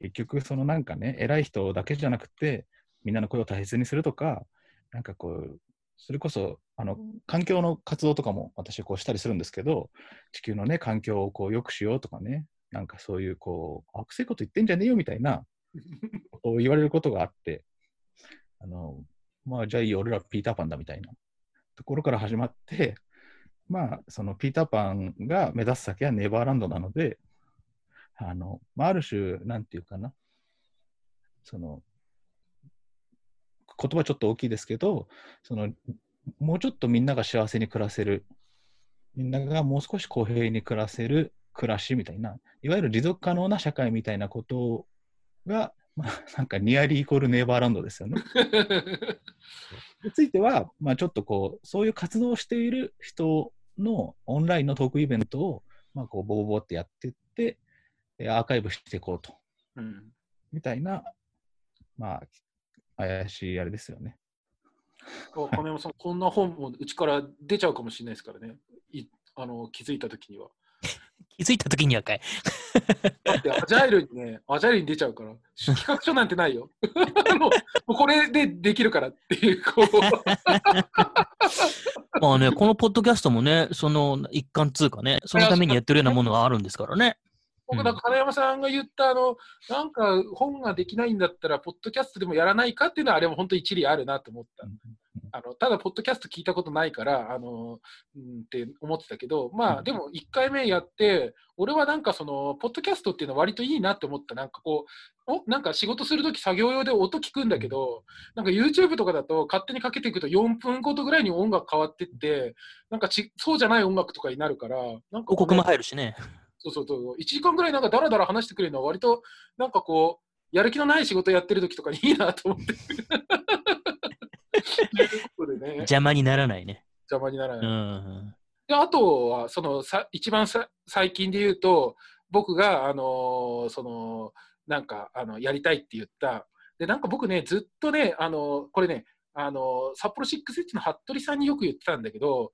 結局、そのなんかね、偉い人だけじゃなくて、みんなの声を大切にするとか、なんかこう、それこそ、あの、環境の活動とかも私こうしたりするんですけど、地球のね、環境をこう良くしようとかね、なんかそういうこう、悪せいこと言ってんじゃねえよみたいな、こう言われることがあって、あの、まあ、じゃあいいよ、俺らピーターパンだみたいな。ところから始まって、まあ、そのピーターパンが目指す先はネバーランドなので、あの、まあ、ある種、なんていうかな、その、言葉ちょっと大きいですけど、その、もうちょっとみんなが幸せに暮らせる、みんながもう少し公平に暮らせる暮らしみたいな、いわゆる持続可能な社会みたいなことが、まあ、なんかニアリーイコールネイバーランドですよね。[laughs] については、まあ、ちょっとこう、そういう活動をしている人のオンラインのトークイベントを、まあ、こう、ボーボーってやっていって、アーカイブしていこうと。うん、みたいな、まあ、怪しいあれですよね。[laughs] 亀山さん、こんな本もうちから出ちゃうかもしれないですからね。いあの気づいたときには。気づいたとき [laughs] にはかい。だってアジャイルにね、アジャイルに出ちゃうから、企画書なんてないよ。[laughs] もうこれでできるからっていう、こう。まあね、このポッドキャストもね、その一環つうかね、そのためにやってるようなものがあるんですからね。僕、なんか金山さんが言った、あの、なんか本ができないんだったら、ポッドキャストでもやらないかっていうのは、あれも本当一理あるなと思った。あのただ、ポッドキャスト聞いたことないから、あのうんって思ってたけど、まあ、でも1回目やって、俺はなんかその、ポッドキャストっていうのは割といいなって思った。なんかこう、おなんか仕事するとき作業用で音聞くんだけど、なんか YouTube とかだと勝手にかけていくと4分ごとぐらいに音楽変わってって、なんかちそうじゃない音楽とかになるから、なんか、広告も入るしね。そうそうそう、1時間ぐらいなんかだらだら話してくれるのは割と、なんかこう、やる気のない仕事やってる時とかにいいなと思って。[laughs] ね、邪魔にならないね。邪魔にならない。うん、であとは、そのさ一番さ最近で言うと、僕が、あのー、その、なんか、あの、やりたいって言った、で、なんか僕ね、ずっとね、あのー、これね、あのー、札幌6 h の服部さんによく言ってたんだけど、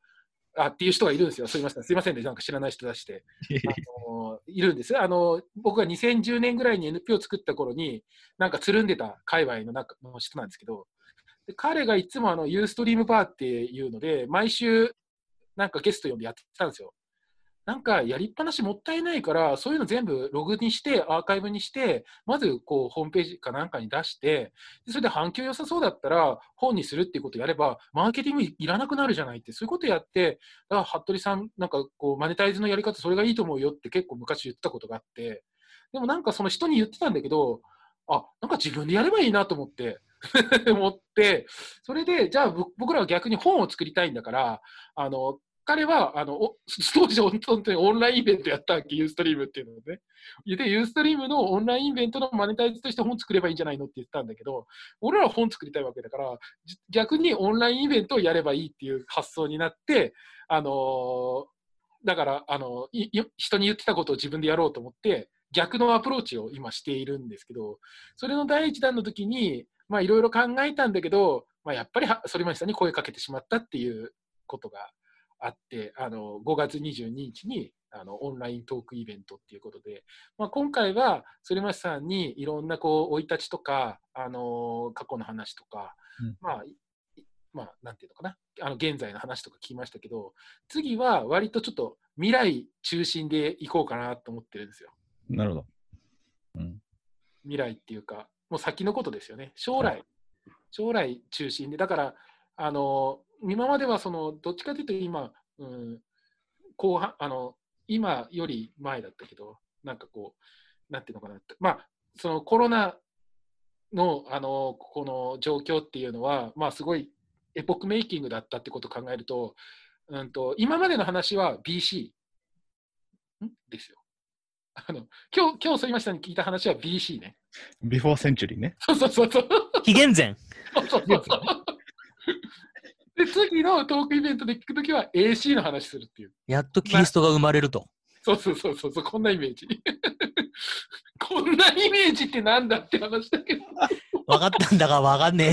あっていう人がいるんですよ。すみません。すみませんね。なんか知らない人出して。あのいるんです。あの、僕が2010年ぐらいに NP を作った頃に、なんかつるんでた界隈の中の人なんですけど、で彼がいつもあのユーストリームバーっていうので、毎週なんかゲスト呼んでやってたんですよ。なんかやりっぱなしもったいないから、そういうの全部ログにして、アーカイブにして、まずこうホームページかなんかに出して、それで反響良さそうだったら本にするっていうことをやれば、マーケティングいらなくなるじゃないって、そういうことやって、だから服部さん、なんかこうマネタイズのやり方、それがいいと思うよって結構昔言ってたことがあって、でもなんかその人に言ってたんだけど、あ、なんか自分でやればいいなと思って、[laughs] 思って、それで、じゃあ僕らは逆に本を作りたいんだから、あの、彼は、あの、当時本当にオンラインイベントやったわけ、ユーストリームっていうのをね。で、ユーストリームのオンラインイベントのマネタイズとして本作ればいいんじゃないのって言ったんだけど、俺らは本作りたいわけだから、逆にオンラインイベントをやればいいっていう発想になって、あのー、だから、あの人に言ってたことを自分でやろうと思って、逆のアプローチを今しているんですけど、それの第一弾の時に、まあいろいろ考えたんだけど、まあ、やっぱり反町さんに声かけてしまったっていうことがあって、あの5月22日にあのオンライントークイベントっていうことで、まあ、今回は反町さんにいろんなこう生い立ちとか、あの過去の話とか、うん、まあ、まあ、なんていうのかな、あの現在の話とか聞きましたけど、次は割とちょっと未来中心でいこうかなと思ってるんですよ。なるほど。うん、未来っていうか、もう先のことですよね。将来、はい、将来中心で、だから、あの今まではそのどっちかというと今、うん、後半あの今より前だったけどなんかこうなんていうのかなまあそのコロナのあのこの状況っていうのはまあすごいエポックメイキングだったってことを考えると,、うんと、今までの話は BC んですよ。あの今日、今日、反町さんに聞いた話は BC ね。ビフォーセンチュリーね。そうそうそうそう。紀元前。そうそうそう。[laughs] で、次のトークイベントで聞くときは AC の話するっていう。やっとキリストが生まれると。そうそうそうそう、こんなイメージ。[laughs] こんなイメージってなんだって話だけど。分かったんだが分かんねえ。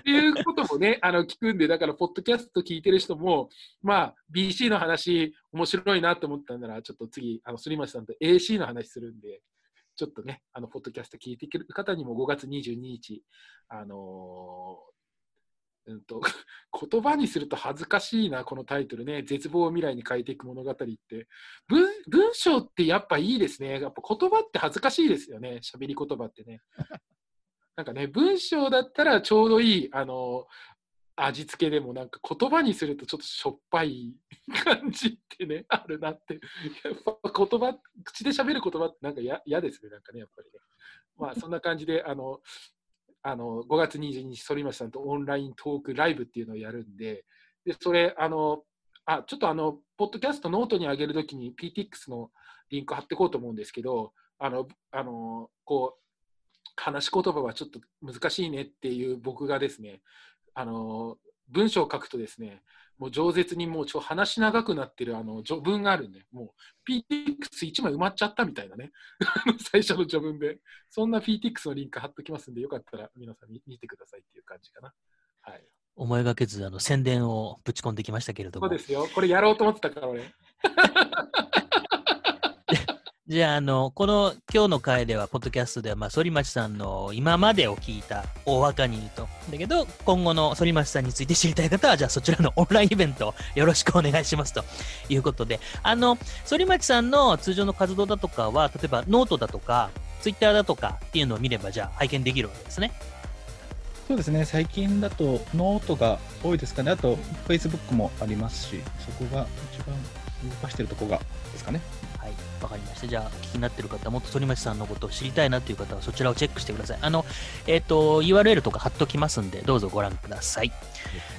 っていうこともね、あの聞くんで、だから、ポッドキャスト聞いてる人も、まあ、BC の話、面白いなと思ったんなら、ちょっと次、あの、すりましさんと AC の話するんで、ちょっとね、あの、ポッドキャスト聞いてくる方にも5月22日、あのー、うんと、[laughs] 言葉にすると恥ずかしいな、このタイトルね。絶望を未来に変えていく物語って。文文章ってやっぱいいですね。やっぱ言葉って恥ずかしいですよね。喋り言葉ってね。なんかね、文章だったらちょうどいい、あの味付けでもなんか言葉にするとちょっとしょっぱい感じってね、[laughs] あるなって。やっぱ言葉、口で喋る言葉ってなんか嫌ですね、なんかね、やっぱりね。まあそんな感じで、あの、あの5月22日、反町さんとオンライントークライブっていうのをやるんで、でそれ、あの、あちょっとあの、ポッドキャストノートに上げるときに PTX のリンク貼っていこうと思うんですけど、あの、あのこう、話し言葉はちょっと難しいねっていう僕がですね、あの文章を書くとですね、もう饒舌にもうちょ話長くなってるあの序文があるんで、もう PTX1 枚埋まっちゃったみたいなね、[laughs] 最初の序文で、そんな PTX のリンク貼っときますんで、よかったら皆さん見てくださいっていう感じかな。はい、思いがけずあの宣伝をぶち込んできましたけれども。そうですよ、これやろうと思ってたから俺。[laughs] じゃあ、あの、この今日の回では、ポッドキャストでは、まあ、反町さんの今までを聞いた大若に言うと。だけど、今後の反町さんについて知りたい方は、じゃあそちらのオンラインイベントよろしくお願いしますということで、あの、反町さんの通常の活動だとかは、例えばノートだとか、ツイッターだとかっていうのを見れば、じゃあ拝見できるわけですね。そうですね、最近だとノートが多いですかね、あと、フェイスブックもありますし、そこが一番動かしてるとこがですかね。わかりました。じゃあ、気になってる方、もっと反町さんのことを知りたいなという方は、そちらをチェックしてください。あの、えっ、ー、と、URL とか貼っときますんで、どうぞご覧ください。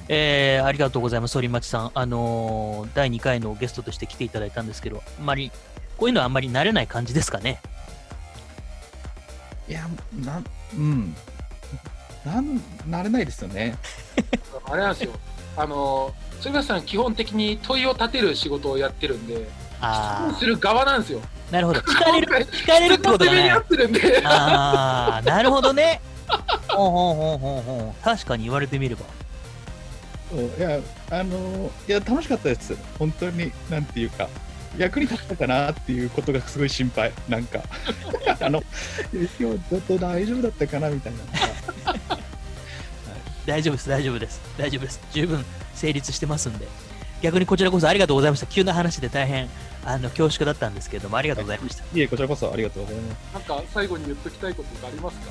えー、ありがとうございます、反町さん。あのー、第2回のゲストとして来ていただいたんですけど、あんまり、こういうのはあんまり慣れない感じですかね。いや、な、うん。なん、慣れないですよね。[laughs] あれなんですよ。あのー、反町さん、基本的に問いを立てる仕事をやってるんで、質問する側なんですよ。なるほど。聞かれる、聞かれるってことがね。ああ、なるほどね。ほうほうほうほうほう。確かに言われてみれば。いや、あのいや、楽しかったです。本当に、なんていうか。役に立ったかなっていうことがすごい心配、なんか、[laughs] あの今日ちょっと大丈夫だったかなみたいな、はい、大丈夫です、大丈夫です、大丈夫です、十分成立してますんで、逆にこちらこそありがとうございました。急な話で大変あの恐縮だったんですけれども、ありがとうございました。いえ、こちらこそありがとうございます。なんか最後に言っときたいことがありますか？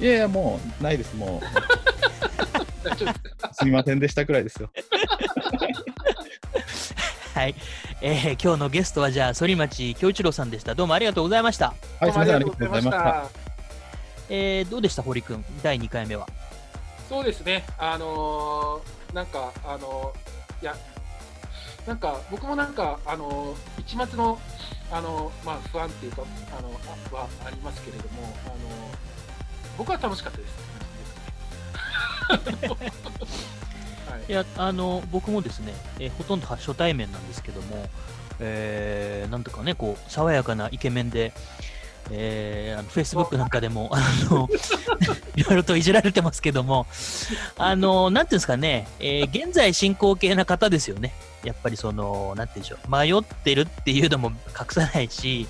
いやいや、もうないです、もう。[laughs] すみませんでしたくらいですよ。はい、えー、今日のゲストはじゃあ反町京一郎さんでした。どうもありがとうございました。はい、すみません、ありがとうございました。えー、どうでした、堀君、第2回目は。そうですね、あのー、なんか、あのーいや、なんか僕もなんか、あの一末のあの、まあ、不安っていうかあのあはありますけれども、あの僕は楽しかったです。[laughs] はい、いやあの僕もですね、えー、ほとんど初対面なんですけども、えー、なんとかね、こう爽やかなイケメンで、えー、あの Facebook なんかでも、あの、[laughs] いろいろといじられてますけども、あの、なんていうんですかね、えー、現在進行形な方ですよね。やっぱりその、なんていうんでしょう、迷ってるっていうのも隠さないし、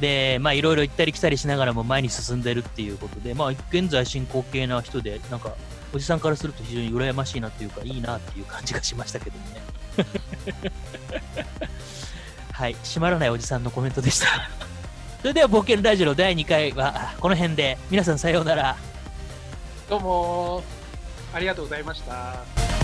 で、まあいろいろ行ったり来たりしながらも前に進んでるっていうことで、まあ現在進行形な人で、なんか、おじさんからすると非常に羨ましいなっていうか、いいなっていう感じがしましたけどもね。[laughs] はい、閉まらないおじさんのコメントでした。[laughs] それでは冒険ラジオ第2回はこの辺で皆さんさようならどうもありがとうございました